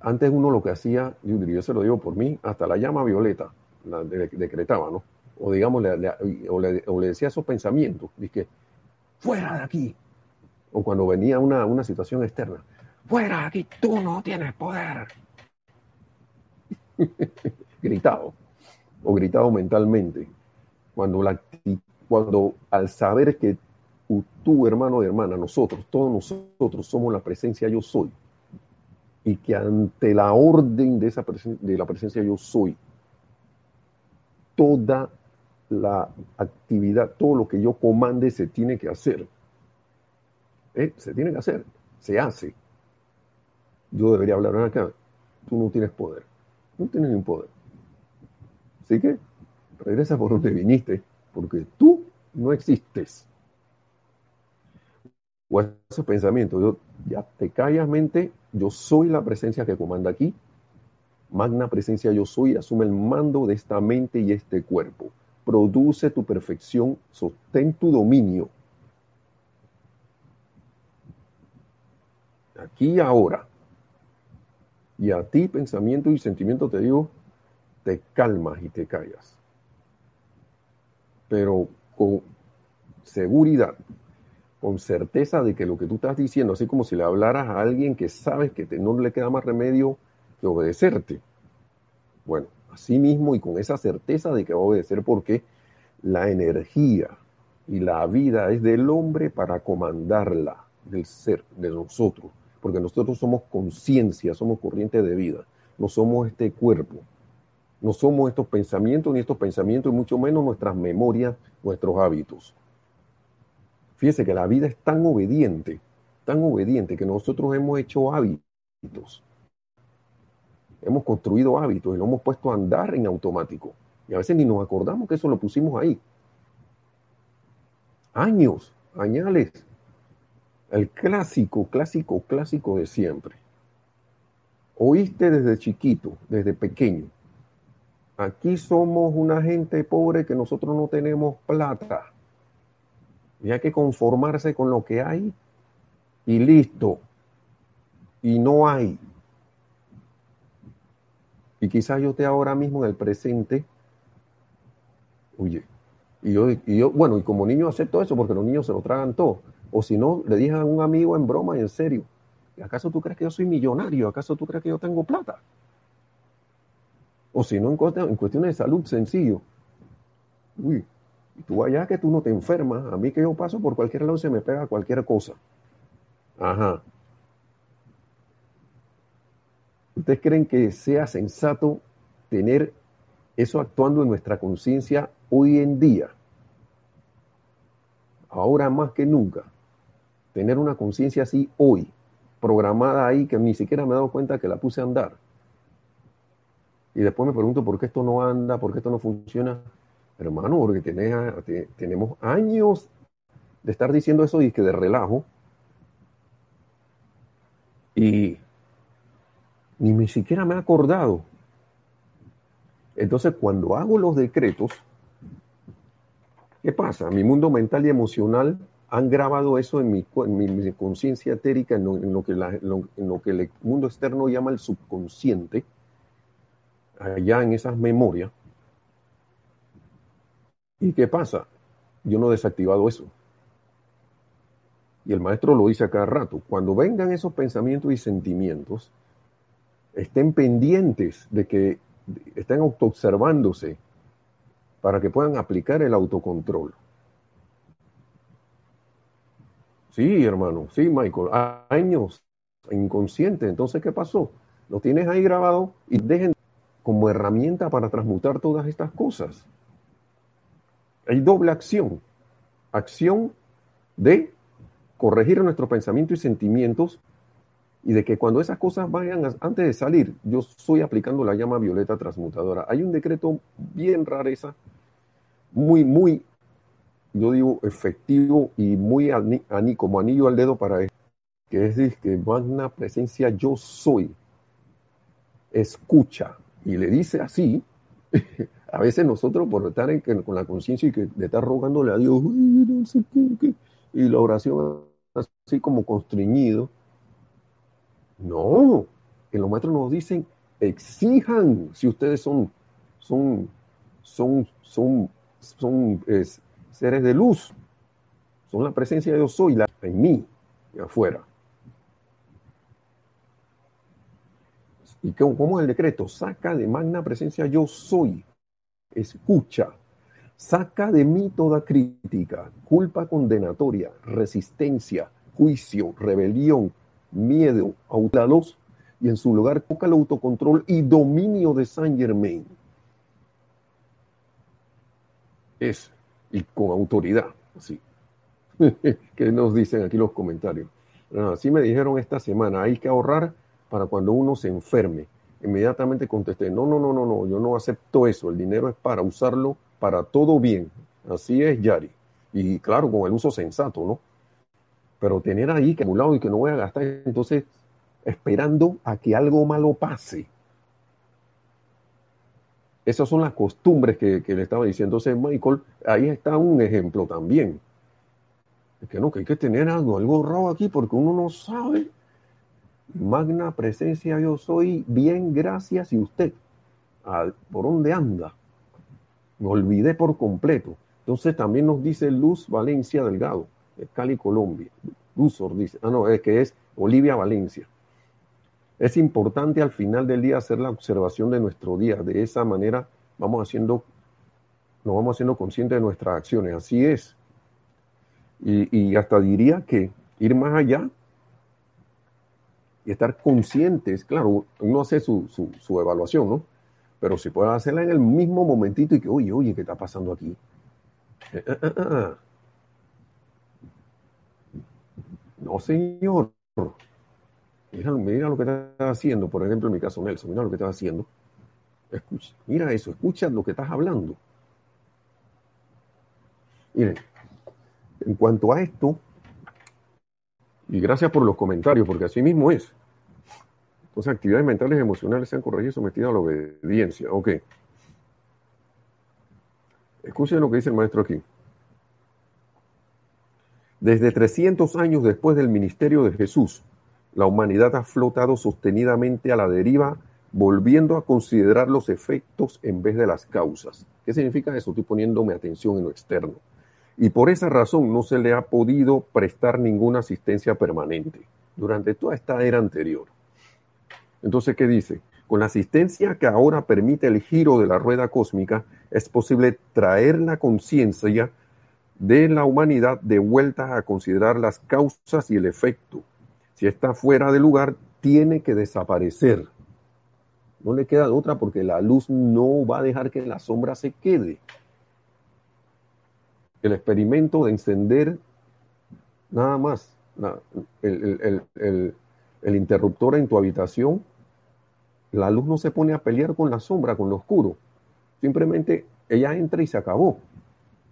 Antes uno lo que hacía, yo se lo digo por mí, hasta la llama violeta la decretaba, ¿no? O digamos, le, o, le, decía esos pensamientos, dije, fuera de aquí. O cuando venía una, una situación externa, fuera aquí, tú no tienes poder. gritado, o gritado mentalmente. Cuando, la, cuando al saber que tú, hermano y hermana, nosotros, todos nosotros somos la presencia yo soy, y que ante la orden de, esa de la presencia yo soy, toda la actividad, todo lo que yo comande se tiene que hacer. ¿Eh? Se tiene que hacer, se hace. Yo debería hablar acá. Tú no tienes poder. No tienes ningún poder. Así que regresa por donde viniste, porque tú no existes. O ese pensamiento, yo, ya te callas mente, yo soy la presencia que comanda aquí. Magna presencia yo soy, asume el mando de esta mente y este cuerpo. Produce tu perfección, sostén tu dominio. Aquí y ahora. Y a ti, pensamiento y sentimiento, te digo, te calmas y te callas. Pero con seguridad, con certeza de que lo que tú estás diciendo, así como si le hablaras a alguien que sabes que no le queda más remedio que obedecerte. Bueno, así mismo y con esa certeza de que va a obedecer porque la energía y la vida es del hombre para comandarla, del ser, de nosotros, porque nosotros somos conciencia, somos corriente de vida, no somos este cuerpo, no somos estos pensamientos ni estos pensamientos y mucho menos nuestras memorias, nuestros hábitos. Fíjese que la vida es tan obediente, tan obediente que nosotros hemos hecho hábitos. Hemos construido hábitos y lo hemos puesto a andar en automático. Y a veces ni nos acordamos que eso lo pusimos ahí. Años, añales. El clásico, clásico, clásico de siempre. Oíste desde chiquito, desde pequeño. Aquí somos una gente pobre que nosotros no tenemos plata. Y hay que conformarse con lo que hay y listo. Y no hay. Y quizás yo esté ahora mismo en el presente, oye, y yo, y yo, bueno, y como niño acepto eso porque los niños se lo tragan todo. O si no, le dije a un amigo en broma y en serio, ¿acaso tú crees que yo soy millonario? ¿Acaso tú crees que yo tengo plata? O si no, en, cuestiones de salud, sencillo. Uy, tú allá que tú no te enfermas, a mí que yo paso por cualquier lado se me pega cualquier cosa. Ajá. ¿Ustedes creen que sea sensato tener eso actuando en nuestra conciencia hoy en día? Ahora más que nunca. Tener una conciencia así hoy, programada ahí, que ni siquiera me he dado cuenta que la puse a andar. Y después me pregunto por qué esto no anda, por qué esto no funciona. Hermano, porque tenemos años de estar diciendo eso y que de relajo. Y ni ni siquiera me he acordado. Entonces, cuando hago los decretos, ¿qué pasa? Mi mundo mental y emocional han grabado eso en mi, conciencia etérica, en lo, que en lo que el mundo externo llama el subconsciente allá en esas memorias. ¿Y qué pasa? Yo no he desactivado eso. Y el maestro lo dice a cada rato. Cuando vengan esos pensamientos y sentimientos, estén pendientes de que estén autoobservándose para que puedan aplicar el autocontrol. Sí, hermano, sí, Michael, años inconsciente. Entonces, ¿qué pasó? Lo tienes ahí grabado y dejen como herramienta para transmutar todas estas cosas. Hay doble acción. Acción de corregir nuestros pensamientos y sentimientos y de que cuando esas cosas vayan antes de salir, yo estoy aplicando la llama violeta transmutadora. Hay un decreto bien rareza, muy, muy, yo digo, efectivo y muy como anillo al dedo para esto, que es que magna presencia yo soy. Escucha, y le dice así, a veces nosotros por estar con la conciencia y que le está rogándole a Dios, y la oración así como constreñido. No, que los maestros nos dicen, exijan si ustedes son, son, son, son, son seres de luz, son la presencia de Dios soy, la, en mí y afuera. ¿Y cómo es el decreto? Saca de magna presencia yo soy. Escucha. Saca de mí toda crítica, culpa condenatoria, resistencia, juicio, rebelión, miedo, autalos y en su lugar toca el autocontrol y dominio de Saint Germain. Es, y con autoridad, así. ¿Qué nos dicen aquí los comentarios? Ah, así me dijeron esta semana, hay que ahorrar para cuando uno se enferme. Inmediatamente contesté, no, no, no, no, no, yo no acepto eso, el dinero es para usarlo para todo bien. Así es, Yari. Y claro, con el uso sensato, ¿no? Pero tener ahí que lado y que no voy a gastar, entonces esperando a que algo malo pase. Esas son las costumbres que, le estaba diciendo. Entonces, Michael, ahí está un ejemplo también. Que no, que hay que tener algo, algo raro aquí porque uno no sabe Magna presencia yo soy, bien, gracias, y usted, ¿por dónde anda? Me olvidé por completo. Entonces también nos dice Luz Valencia Delgado, de Cali, Colombia. Luzor dice, ah, no, es que es Olivia Valencia. Es importante al final del día hacer la observación de nuestro día. De esa manera vamos haciendo, nos vamos haciendo conscientes de nuestras acciones. Así es. Y, hasta diría que ir más allá y estar conscientes, claro, uno hace su, su, evaluación, ¿no? Pero si puede hacerla en el mismo momentito y que, oye, oye, ¿qué está pasando aquí? Eh, eh, eh, no, señor. Mira, lo que está haciendo, por ejemplo, en mi caso, Nelson, mira lo que está haciendo. Escucha, mira eso, escucha lo que estás hablando. Miren, en cuanto a esto, y gracias por los comentarios, porque así mismo es. Entonces, actividades mentales y emocionales sean corregidas y sometidas a la obediencia. Ok. Escuchen lo que dice el maestro aquí. Desde 300 años después del ministerio de Jesús, la humanidad ha flotado sostenidamente a la deriva volviendo a considerar los efectos en vez de las causas. ¿Qué significa eso? Estoy poniéndome atención en lo externo. Y por esa razón no se le ha podido prestar ninguna asistencia permanente durante toda esta era anterior. Entonces, ¿qué dice? Con la asistencia que ahora permite el giro de la rueda cósmica, es posible traer la conciencia de la humanidad de vuelta a considerar las causas y el efecto. Si está fuera de lugar, tiene que desaparecer. No le queda otra porque la luz no va a dejar que la sombra se quede. El experimento de encender nada más el, el interruptor en tu habitación la luz no se pone a pelear con la sombra, con lo oscuro. Simplemente ella entra y se acabó.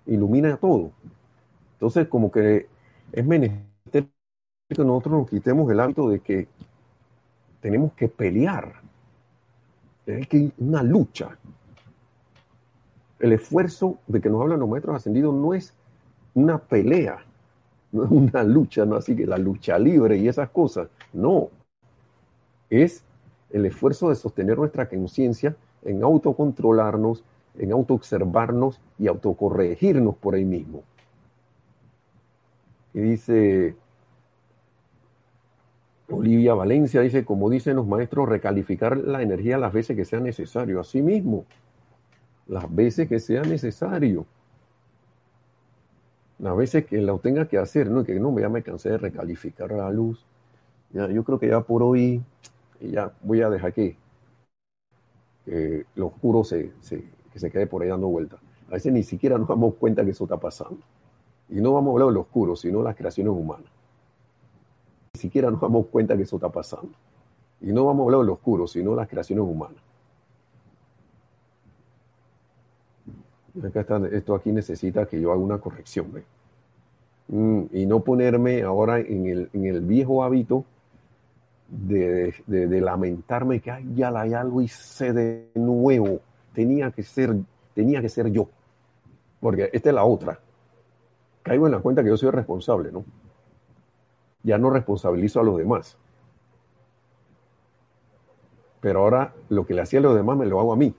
Ilumina todo. Entonces, como que es menester que nosotros nos quitemos el hábito de que tenemos que pelear. Es que una lucha. El esfuerzo de que nos hablan los maestros ascendidos no es una pelea, no es una lucha, no así que la lucha libre y esas cosas. No. Es el esfuerzo de sostener nuestra conciencia en autocontrolarnos, en autoobservarnos y autocorregirnos por ahí mismo. Y dice Olivia Valencia, dice, como dicen los maestros, recalificar la energía las veces que sea necesario. Así mismo, las veces que sea necesario. Las veces que lo tenga que hacer, no que no, ya me cansé de recalificar la luz. Ya, yo creo que ya por hoy ya voy a dejar que lo oscuro se, que se quede por ahí dando vueltas. A veces ni siquiera nos damos cuenta que eso está pasando. Y no vamos a hablar de lo oscuro, sino de las creaciones humanas. Siquiera nos damos cuenta que eso está pasando. Y no vamos a hablar de lo oscuro, sino de las creaciones humanas. esto aquí necesita que yo haga una corrección. Mm, y no ponerme ahora en el, en el viejo hábito de, lamentarme que ya la hay algo y sé de nuevo. Tenía que ser, tenía que ser yo. Porque esta es la otra. Caigo en la cuenta que yo soy responsable, ¿no? Ya no responsabilizo a los demás. Pero ahora lo que le hacía a los demás me lo hago a mí.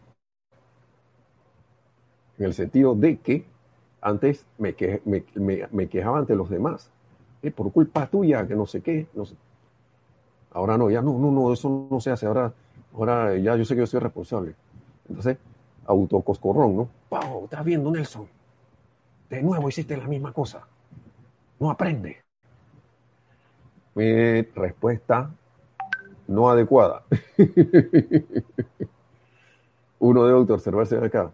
En el sentido de que antes me, me, quejaba ante los demás. es por culpa tuya, que no sé qué. No sé. Ahora no, ya no, no, no, eso no se hace. Ahora, ahora ya yo sé que yo soy responsable. Entonces, autocoscorrón, ¿no? Pau, estás viendo, Nelson. De nuevo hiciste la misma cosa. No aprende. Mi respuesta no adecuada. Uno debe autoobservarse acá.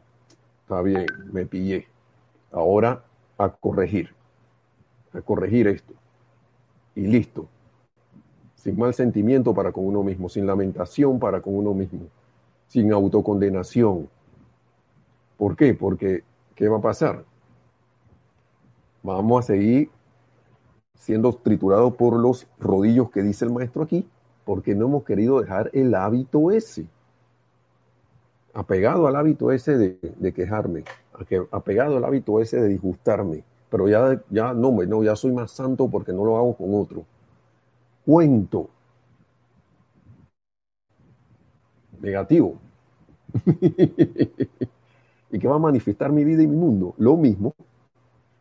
Está bien, me pillé. Ahora a corregir. A corregir esto. Y listo sin mal sentimiento para con uno mismo, sin lamentación para con uno mismo, sin autocondenación. ¿Por qué? Porque, ¿qué va a pasar? Vamos a seguir siendo triturados por los rodillos que dice el maestro aquí, porque no hemos querido dejar el hábito ese. Apegado al hábito ese de, quejarme, apegado al hábito ese de disgustarme, pero ya, ya no, no, ya soy más santo porque no lo hago con otro cuento negativo. ¿Y qué va a manifestar mi vida y mi mundo? Lo mismo.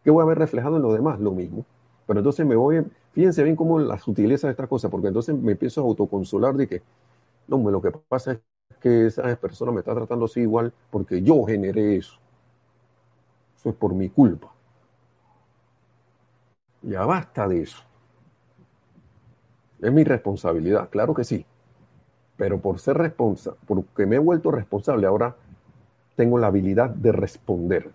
¿Qué voy a ver reflejado en lo demás? Lo mismo. Pero entonces me voy, fíjense bien cómo la sutileza de estas cosas, porque entonces me empiezo a autoconsolar de que, no, lo que pasa es que esa persona me está tratando así igual porque yo generé eso. Eso es por mi culpa. Ya basta de eso. Es mi responsabilidad, claro que sí. Pero por ser responsable, porque me he vuelto responsable, ahora tengo la habilidad de responder.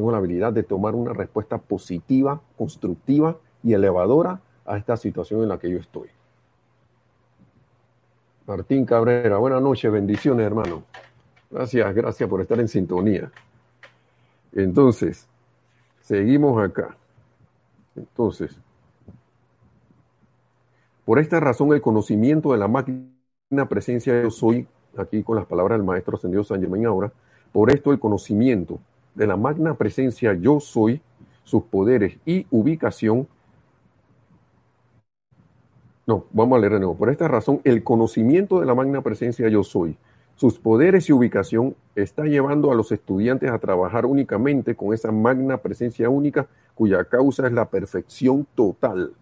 Tengo la habilidad de tomar una respuesta positiva, constructiva y elevadora a esta situación en la que yo estoy. Martín Cabrera, buenas noches, bendiciones hermano. Gracias, gracias por estar en sintonía. Entonces, seguimos acá. Entonces, por esta razón, el conocimiento de la máquina presencia yo soy, aquí con las palabras del maestro ascendido San Germán ahora, por esto el conocimiento de la magna presencia yo soy, sus poderes y ubicación, No, vamos a leer de nuevo. Por esta razón, el conocimiento de la magna presencia yo soy, sus poderes y ubicación, está llevando a los estudiantes a trabajar únicamente con esa magna presencia única cuya causa es la perfección total.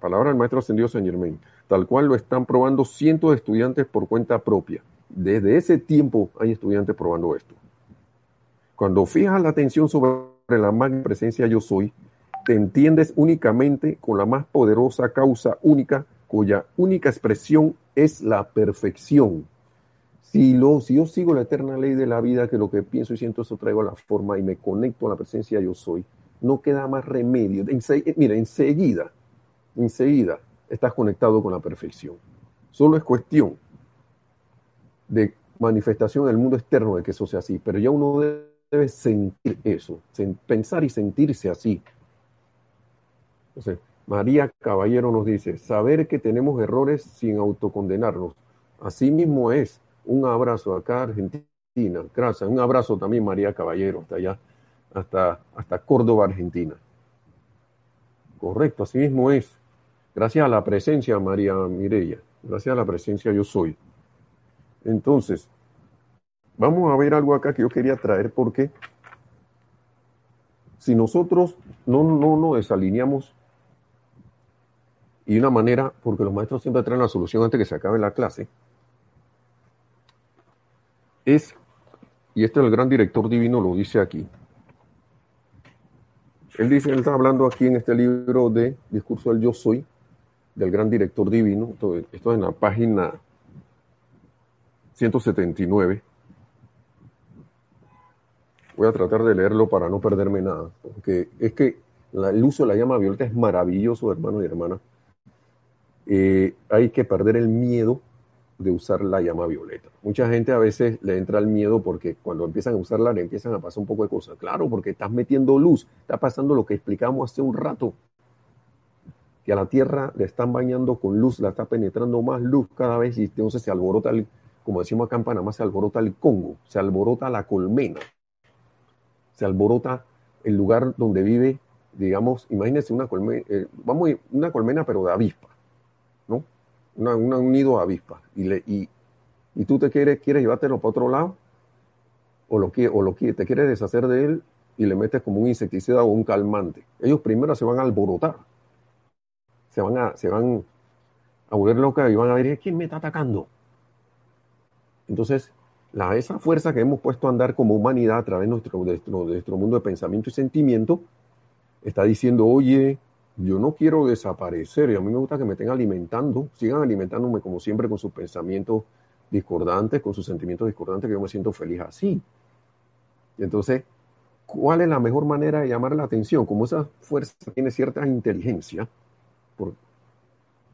Palabra del maestro ascendido Saint Germain, tal cual lo están probando cientos de estudiantes por cuenta propia. Desde ese tiempo hay estudiantes probando esto. Cuando fijas la atención sobre la magna presencia yo soy, te entiendes únicamente con la más poderosa causa única, cuya única expresión es la perfección. Si, lo, si yo sigo la eterna ley de la vida, que lo que pienso y siento, eso traigo a la forma y me conecto a la presencia yo soy, no queda más remedio. mira, enseguida, enseguida estás conectado con la perfección. Solo es cuestión de manifestación en el mundo externo de que eso sea así, pero ya uno debe sentir eso, pensar y sentirse así. María Caballero nos dice, saber que tenemos errores sin autocondenarnos. Así mismo es. Un abrazo acá, Argentina. Gracias. Un abrazo también, María Caballero, hasta allá, hasta, hasta Córdoba, Argentina. Correcto, así mismo es. Gracias a la presencia, María Mireya. Gracias a la presencia yo soy. Entonces, vamos a ver algo acá que yo quería traer porque si nosotros no, no nos desalineamos y una manera, porque los maestros siempre traen la solución antes que se acabe la clase, es, y este el gran director divino lo dice aquí, él dice, él está hablando aquí en este libro de Discurso del Yo Soy, del gran director divino, esto, esto es en la página 179. Voy a tratar de leerlo para no perderme nada, porque es que el uso de la llama violeta es maravilloso, hermanos y hermanas. Eh, hay que perder el miedo de usar la llama violeta. Mucha gente a veces le entra el miedo porque cuando empiezan a usarla le empiezan a pasar un poco de cosas. Claro, porque estás metiendo luz, está pasando lo que explicamos hace un rato, que a la Tierra le están bañando con luz, la está penetrando más luz cada vez y entonces se alborota, el, como decimos acá en Panamá, se alborota el Congo, se alborota la colmena, se alborota el lugar donde vive, digamos, imagínense una colmena, eh, vamos, una colmena pero de avispa ¿no? un nido de avispas. Y, le, y, y, tú te quieres, quieres llevártelo para otro lado, o, lo, o lo, te quieres deshacer de él y le metes como un insecticida o un calmante. Ellos primero se van a alborotar, se van a, se van a volver locos y van a ver, ¿quién me está atacando? Entonces, la, esa fuerza que hemos puesto a andar como humanidad a través de nuestro, de nuestro mundo de pensamiento y sentimiento, está diciendo, oye, yo no quiero desaparecer y a mí me gusta que me estén alimentando, sigan alimentándome como siempre con sus pensamientos discordantes, con sus sentimientos discordantes, que yo me siento feliz así. Entonces, ¿cuál es la mejor manera de llamar la atención? Como esa fuerza tiene cierta inteligencia,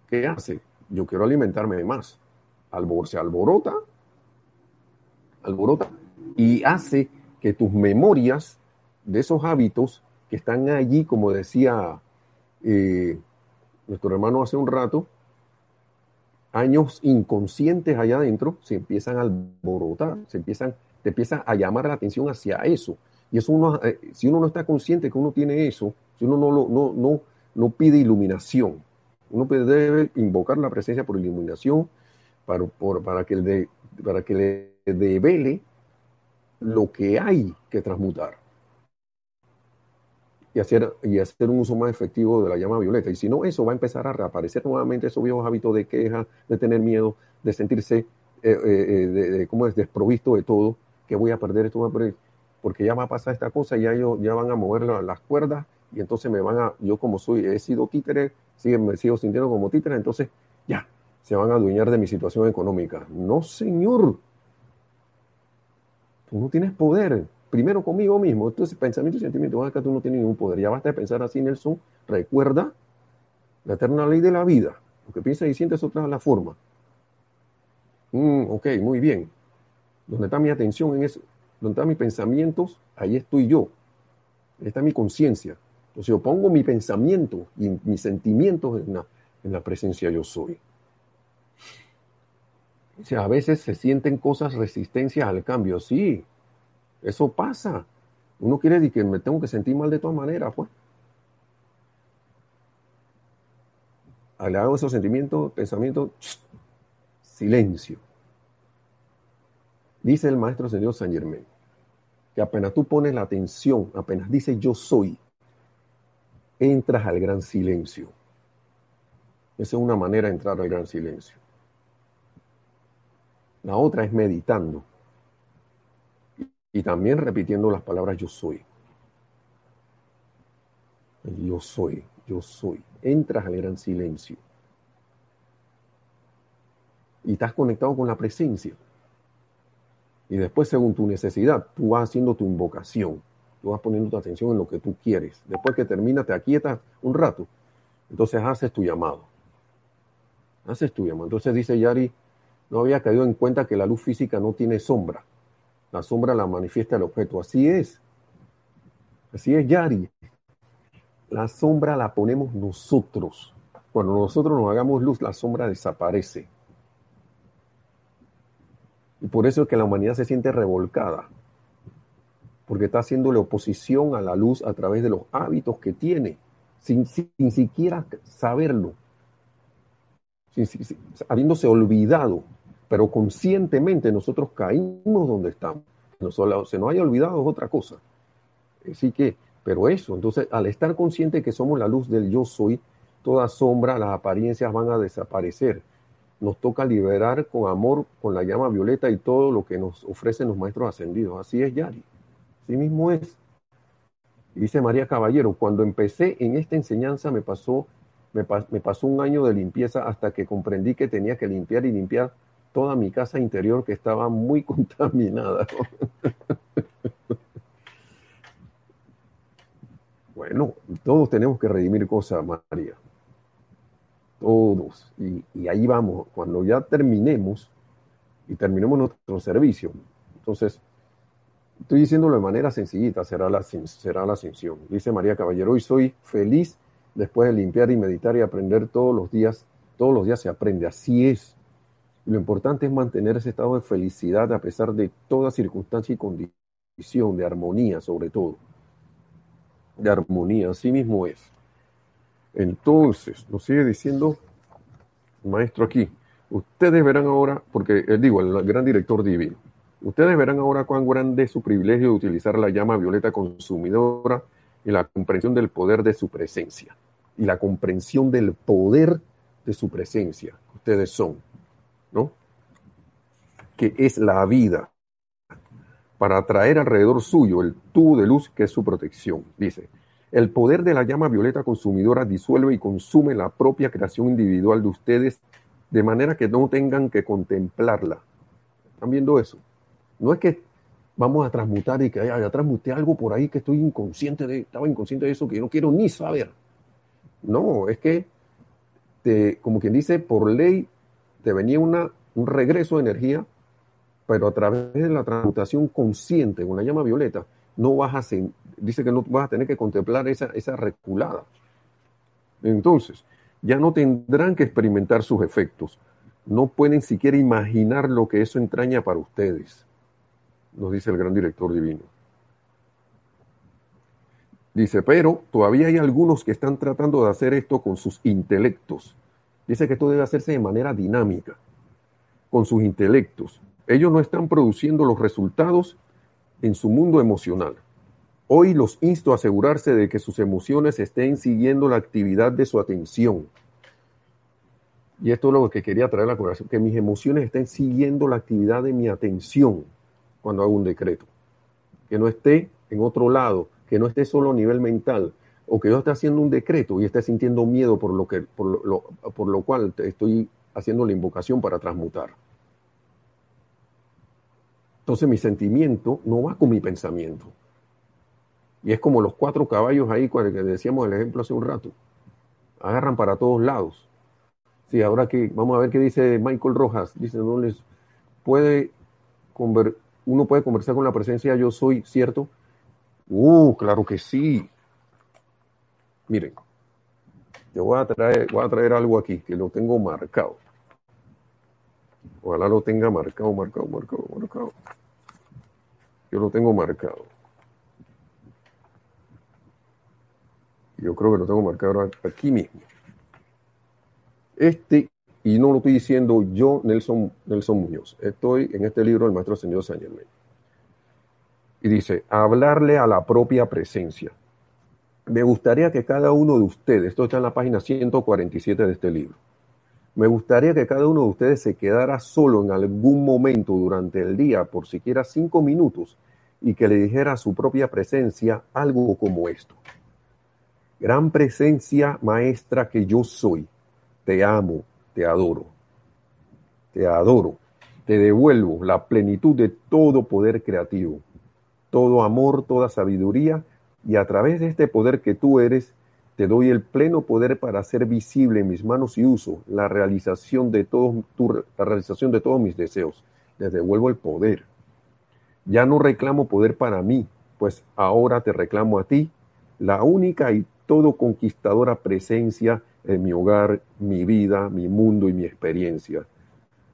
¿qué hace? Yo quiero alimentarme más. Albor, se alborota, alborota, y hace que tus memorias de esos hábitos que están allí, como decía eh, nuestro hermano hace un rato, años inconscientes allá adentro se empiezan a alborotar, se empiezan, te empieza a llamar la atención hacia eso. Y eso eh, si uno no está consciente que uno tiene eso, si uno no, no, no, no pide iluminación, uno debe invocar la presencia por iluminación para, para, que, le, para que le devele lo que hay que transmutar y hacer, y hacer un uso más efectivo de la llama violeta. Y si no, eso va a empezar a reaparecer nuevamente esos viejos hábitos de queja, de tener miedo, de sentirse, eh, eh, eh, de, ¿cómo es?, desprovisto de todo, que voy a perder esto, porque ya va a pasar esta cosa, ya ellos ya van a mover las cuerdas y entonces me van a, yo como soy, he sido títere, me sigo sintiendo como títere, entonces ya, se van a adueñar de mi situación económica. No, señor. Tú no tienes poder primero conmigo mismo. Entonces, pensamiento y sentimiento, acá tú no tienes ningún poder. Ya basta de pensar así, Nelson. Recuerda la eterna ley de la vida. Lo que piensas y sientes otra la forma. Mm, ok, muy bien. ¿Dónde está mi atención en eso? ¿Dónde están mis pensamientos? Ahí estoy yo. Ahí está mi conciencia. Entonces yo pongo mi pensamiento y mis sentimientos en la, en la presencia yo soy. Sea, a veces se sienten cosas resistencias al cambio. Sí, eso pasa. Uno quiere decir que me tengo que sentir mal de todas maneras, pues. hago esos sentimientos, pensamientos, silencio. Dice el maestro señor San Germán, que apenas tú pones la atención, apenas dice yo soy, entras al gran silencio. Esa es una manera de entrar al gran silencio. La otra es meditando y también repitiendo las palabras yo soy. Yo soy, yo soy. Entras al gran silencio. Y estás conectado con la presencia. Y después, según tu necesidad, tú vas haciendo tu invocación. Tú vas poniendo tu atención en lo que tú quieres. Después que termina, te aquietas un rato. Entonces haces tu llamado. Haces tu llamado. Entonces dice Yari, no había caído en cuenta que la luz física no tiene sombra. La sombra la manifiesta el objeto. Así es. Así es, Yari. La sombra la ponemos nosotros. Cuando nosotros nos hagamos luz, la sombra desaparece. Y por eso es que la humanidad se siente revolcada porque está haciéndole oposición a la luz a través de los hábitos que tiene, sin, siquiera saberlo, habiéndose olvidado, pero conscientemente nosotros caímos donde estamos. se nos haya olvidado es otra cosa. Así que, pero eso, entonces al estar consciente que somos la luz del yo soy, toda sombra, las apariencias van a desaparecer. Nos toca liberar con amor, con la llama violeta y todo lo que nos ofrecen los maestros ascendidos. Así es, Yari. Así mismo es. Dice María Caballero, cuando empecé en esta enseñanza me pasó, me, pasó un año de limpieza hasta que comprendí que tenía que limpiar y limpiar toda mi casa interior que estaba muy contaminada. bueno, todos tenemos que redimir cosas, María. Todos. Y, y, ahí vamos. Cuando ya terminemos y terminemos nuestro servicio, entonces Estoy diciéndolo de manera sencillita, será la, será la ascensión. Dice María Caballero, hoy soy feliz después de limpiar y meditar y aprender todos los días. Todos los días se aprende, así es. lo importante es mantener ese estado de felicidad a pesar de toda circunstancia y condición, de armonía sobre todo. De armonía, así mismo es. Entonces, nos sigue diciendo el maestro aquí, ustedes verán ahora, porque él eh, digo, el gran director divino, Ustedes verán ahora cuán grande es su privilegio de utilizar la llama violeta consumidora y la comprensión del poder de su presencia. Y la comprensión del poder de su presencia. Ustedes son, ¿no? Que es la vida. Para atraer alrededor suyo el tubo de luz que es su protección. Dice, el poder de la llama violeta consumidora disuelve y consume la propia creación individual de ustedes de manera que no tengan que contemplarla. ¿Están viendo eso? No es que vamos a transmutar y que ya transmuté algo por ahí que estoy inconsciente de, estaba inconsciente de eso que no quiero ni saber. No, es que, como quien dice, por ley te venía una, un regreso de energía, pero a través de la transmutación consciente con la llama violeta, no vas a, dice que no vas a tener que contemplar esa, esa reculada. Entonces, ya no tendrán que experimentar sus efectos. No pueden siquiera imaginar lo que eso entraña para ustedes nos dice el gran director divino. Dice, pero todavía hay algunos que están tratando de hacer esto con sus intelectos. Dice que esto debe hacerse de manera dinámica, con sus intelectos. Ellos no están produciendo los resultados en su mundo emocional. Hoy los insto a asegurarse de que sus emociones estén siguiendo la actividad de su atención. Y esto es lo que quería traer a la colación, que mis emociones estén siguiendo la actividad de mi atención cuando hago un decreto. Que no esté en otro lado, que no esté solo a nivel mental, o que yo esté haciendo un decreto y esté sintiendo miedo por lo, que, por lo, por lo cual estoy haciendo la invocación para transmutar. Entonces mi sentimiento no va con mi pensamiento. Y es como los cuatro caballos ahí, que decíamos el ejemplo hace un rato. Agarran para todos lados. Sí, ahora que vamos a ver qué dice Michael Rojas. Dice, no les puede convertir uno puede conversar con la presencia yo soy, ¿cierto? Uh, claro que sí. Miren, yo voy a traer, voy a traer algo aquí que lo tengo marcado. Ojalá lo tenga marcado, marcado, marcado, marcado. Yo lo tengo marcado. Yo creo que lo tengo marcado aquí mismo. Este, y no lo estoy diciendo yo, Nelson, Nelson Muñoz, estoy en este libro del Maestro Ascendido San Germain. Y dice, hablarle a la propia presencia. Me gustaría que cada uno de ustedes, esto está en la página 147 de este libro, me gustaría que cada uno de ustedes se quedara solo en algún momento durante el día, por siquiera cinco minutos, y que le dijera a su propia presencia algo como esto. Gran presencia maestra que yo soy, te amo, te adoro, te adoro, te devuelvo la plenitud de todo poder creativo, todo amor, toda sabiduría, y a través de este poder que tú eres, te doy el pleno poder para hacer visible en mis manos y uso la realización de todos, la realización de todos mis deseos. Les devuelvo el poder. Ya no reclamo poder para mí, pues ahora te reclamo a ti, la única y todo conquistadora presencia en mi hogar, mi vida, mi mundo y mi experiencia.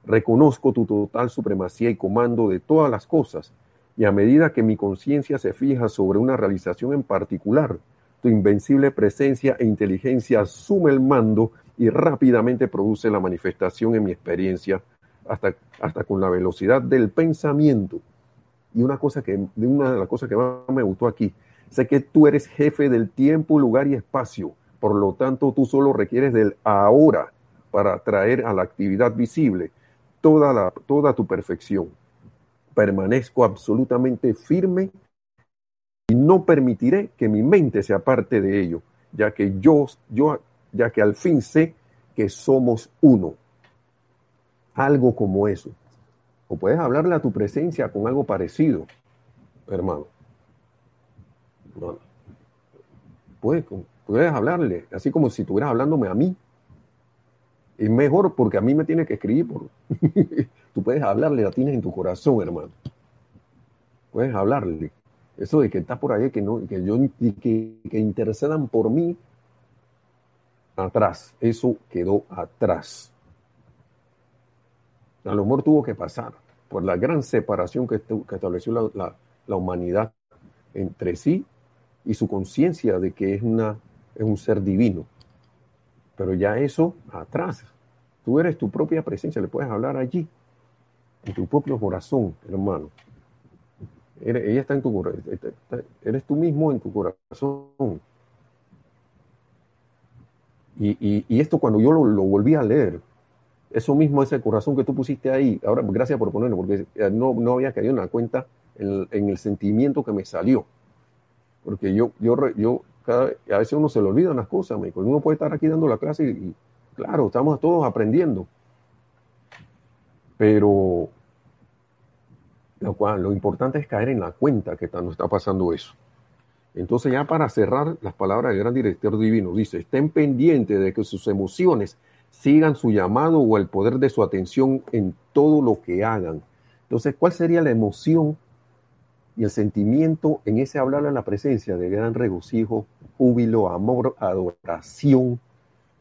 Reconozco tu total supremacía y comando de todas las cosas, y a medida que mi conciencia se fija sobre una realización en particular, tu invencible presencia e inteligencia asume el mando y rápidamente produce la manifestación en mi experiencia, hasta, hasta con la velocidad del pensamiento. Y una cosa que, una de las cosas que más me gustó aquí, sé que tú eres jefe del tiempo, lugar y espacio, por lo tanto tú solo requieres del ahora para traer a la actividad visible toda, toda tu perfección. Permanezco absolutamente firme y no permitiré que mi mente sea parte de ello, ya que yo, yo, ya que al fin sé que somos uno. Algo como eso. O puedes hablarle a tu presencia con algo parecido, hermano. Puedes, puedes hablarle, así como si estuvieras hablándome a mí. Es mejor porque a mí me tiene que escribir. Por... Tú puedes hablarle, la tienes en tu corazón, hermano. Puedes hablarle. Eso de que está por ahí, que no, que yo que, que intercedan por mí, atrás. Eso quedó atrás. A lo mejor tuvo que pasar por la gran separación que, que estableció la, la, la, humanidad entre sí y su conciencia de que es, una, es un ser divino. Pero ya eso atrás. Tú eres tu propia presencia, le puedes hablar allí, en tu propio corazón, hermano. Eres, ella está en tu corazón. Eres tú mismo en tu corazón. Y, y, y esto cuando yo lo, lo, volví a leer, eso mismo, ese corazón que tú pusiste ahí, ahora gracias por ponerlo, porque no, no había caído en la cuenta en, en, el sentimiento que me salió. Porque yo, yo, yo cada, a veces uno se le olvidan las cosas, me uno puede estar aquí dando la clase y, y claro, estamos todos aprendiendo. Pero lo cual lo importante es caer en la cuenta que nos está pasando eso. Entonces ya para cerrar las palabras del gran director divino, dice, estén pendientes de que sus emociones sigan su llamado o el poder de su atención en todo lo que hagan. Entonces, ¿cuál sería la emoción y el sentimiento en ese hablar en la presencia de gran regocijo, júbilo, amor, adoración,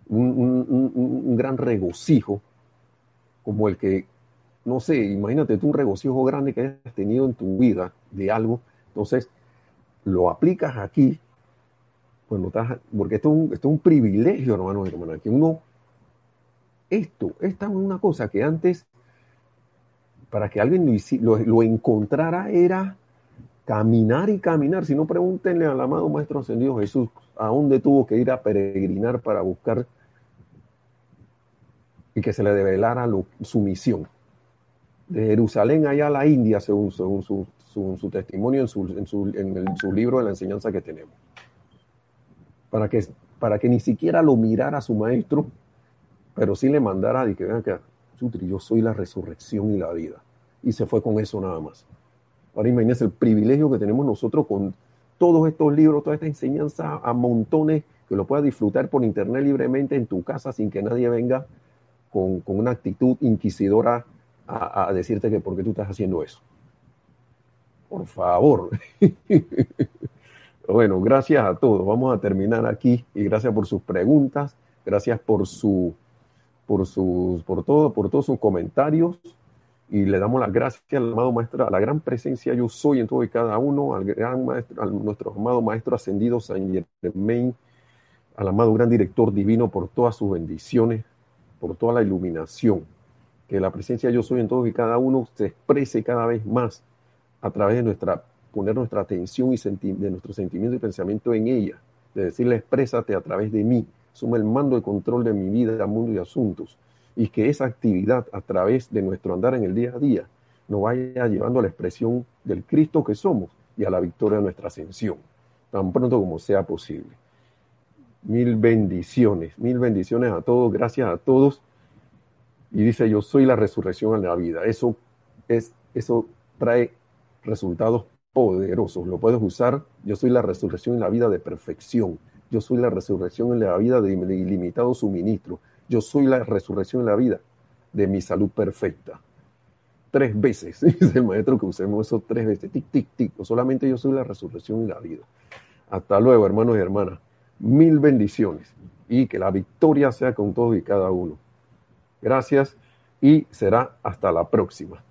un, un, un gran regocijo, como el que no sé, imagínate tú un regocijo grande que hayas tenido en tu vida de algo, entonces lo aplicas aquí, pues estás, porque esto es, un, esto es un privilegio, hermano, hermana, que uno, esto, esta es una cosa que antes, para que alguien lo, lo, encontrara, era caminar y caminar. Si no, pregúntenle al amado Maestro Ascendido Jesús a dónde tuvo que ir a peregrinar para buscar y que se le develara su misión de Jerusalén allá a la India, según, según su, su, testimonio en, su, en, su, en su libro de la enseñanza que tenemos. Para que, para que ni siquiera lo mirara su maestro, pero sí le mandara y que vean que yo soy la resurrección y la vida. Y se fue con eso nada más. Ahora imagínense el privilegio que tenemos nosotros con todos estos libros, toda esta enseñanza a montones, que lo puedas disfrutar por internet libremente en tu casa sin que nadie venga con, con una actitud inquisidora a, decirte que por qué tú estás haciendo eso. Por favor. bueno, gracias a todos. Vamos a terminar aquí y gracias por sus preguntas, gracias por su por sus por todo, por todos sus comentarios y le damos las gracias al amado maestro, a la gran presencia yo soy en todo y cada uno, al gran maestro, a nuestro amado maestro ascendido San Germain, al amado gran director divino por todas sus bendiciones, por toda la iluminación. Que la presencia yo soy en todos y cada uno se exprese cada vez más a través de nuestra, poner nuestra atención y de nuestro sentimiento y pensamiento en ella. De decirle, exprésate a través de mí. Suma el mando y control de mi vida, mundo y asuntos. Y que esa actividad a través de nuestro andar en el día a día nos vaya llevando a la expresión del Cristo que somos y a la victoria de nuestra ascensión, tan pronto como sea posible. Mil bendiciones, mil bendiciones a todos, gracias a todos. Y dice, yo soy la resurrección en la vida. Eso, es, eso trae resultados poderosos. Lo puedes usar. Yo soy la resurrección en la vida de perfección. Yo soy la resurrección en la vida de ilimitado suministro. Yo soy la resurrección en la vida de mi salud perfecta. Tres veces, dice el maestro que usemos eso tres veces. Tic, tic, tic. solamente yo soy la resurrección en la vida. Hasta luego, hermanos y hermanas. Mil bendiciones y que la victoria sea con todos y cada uno. Gracias y será hasta la próxima.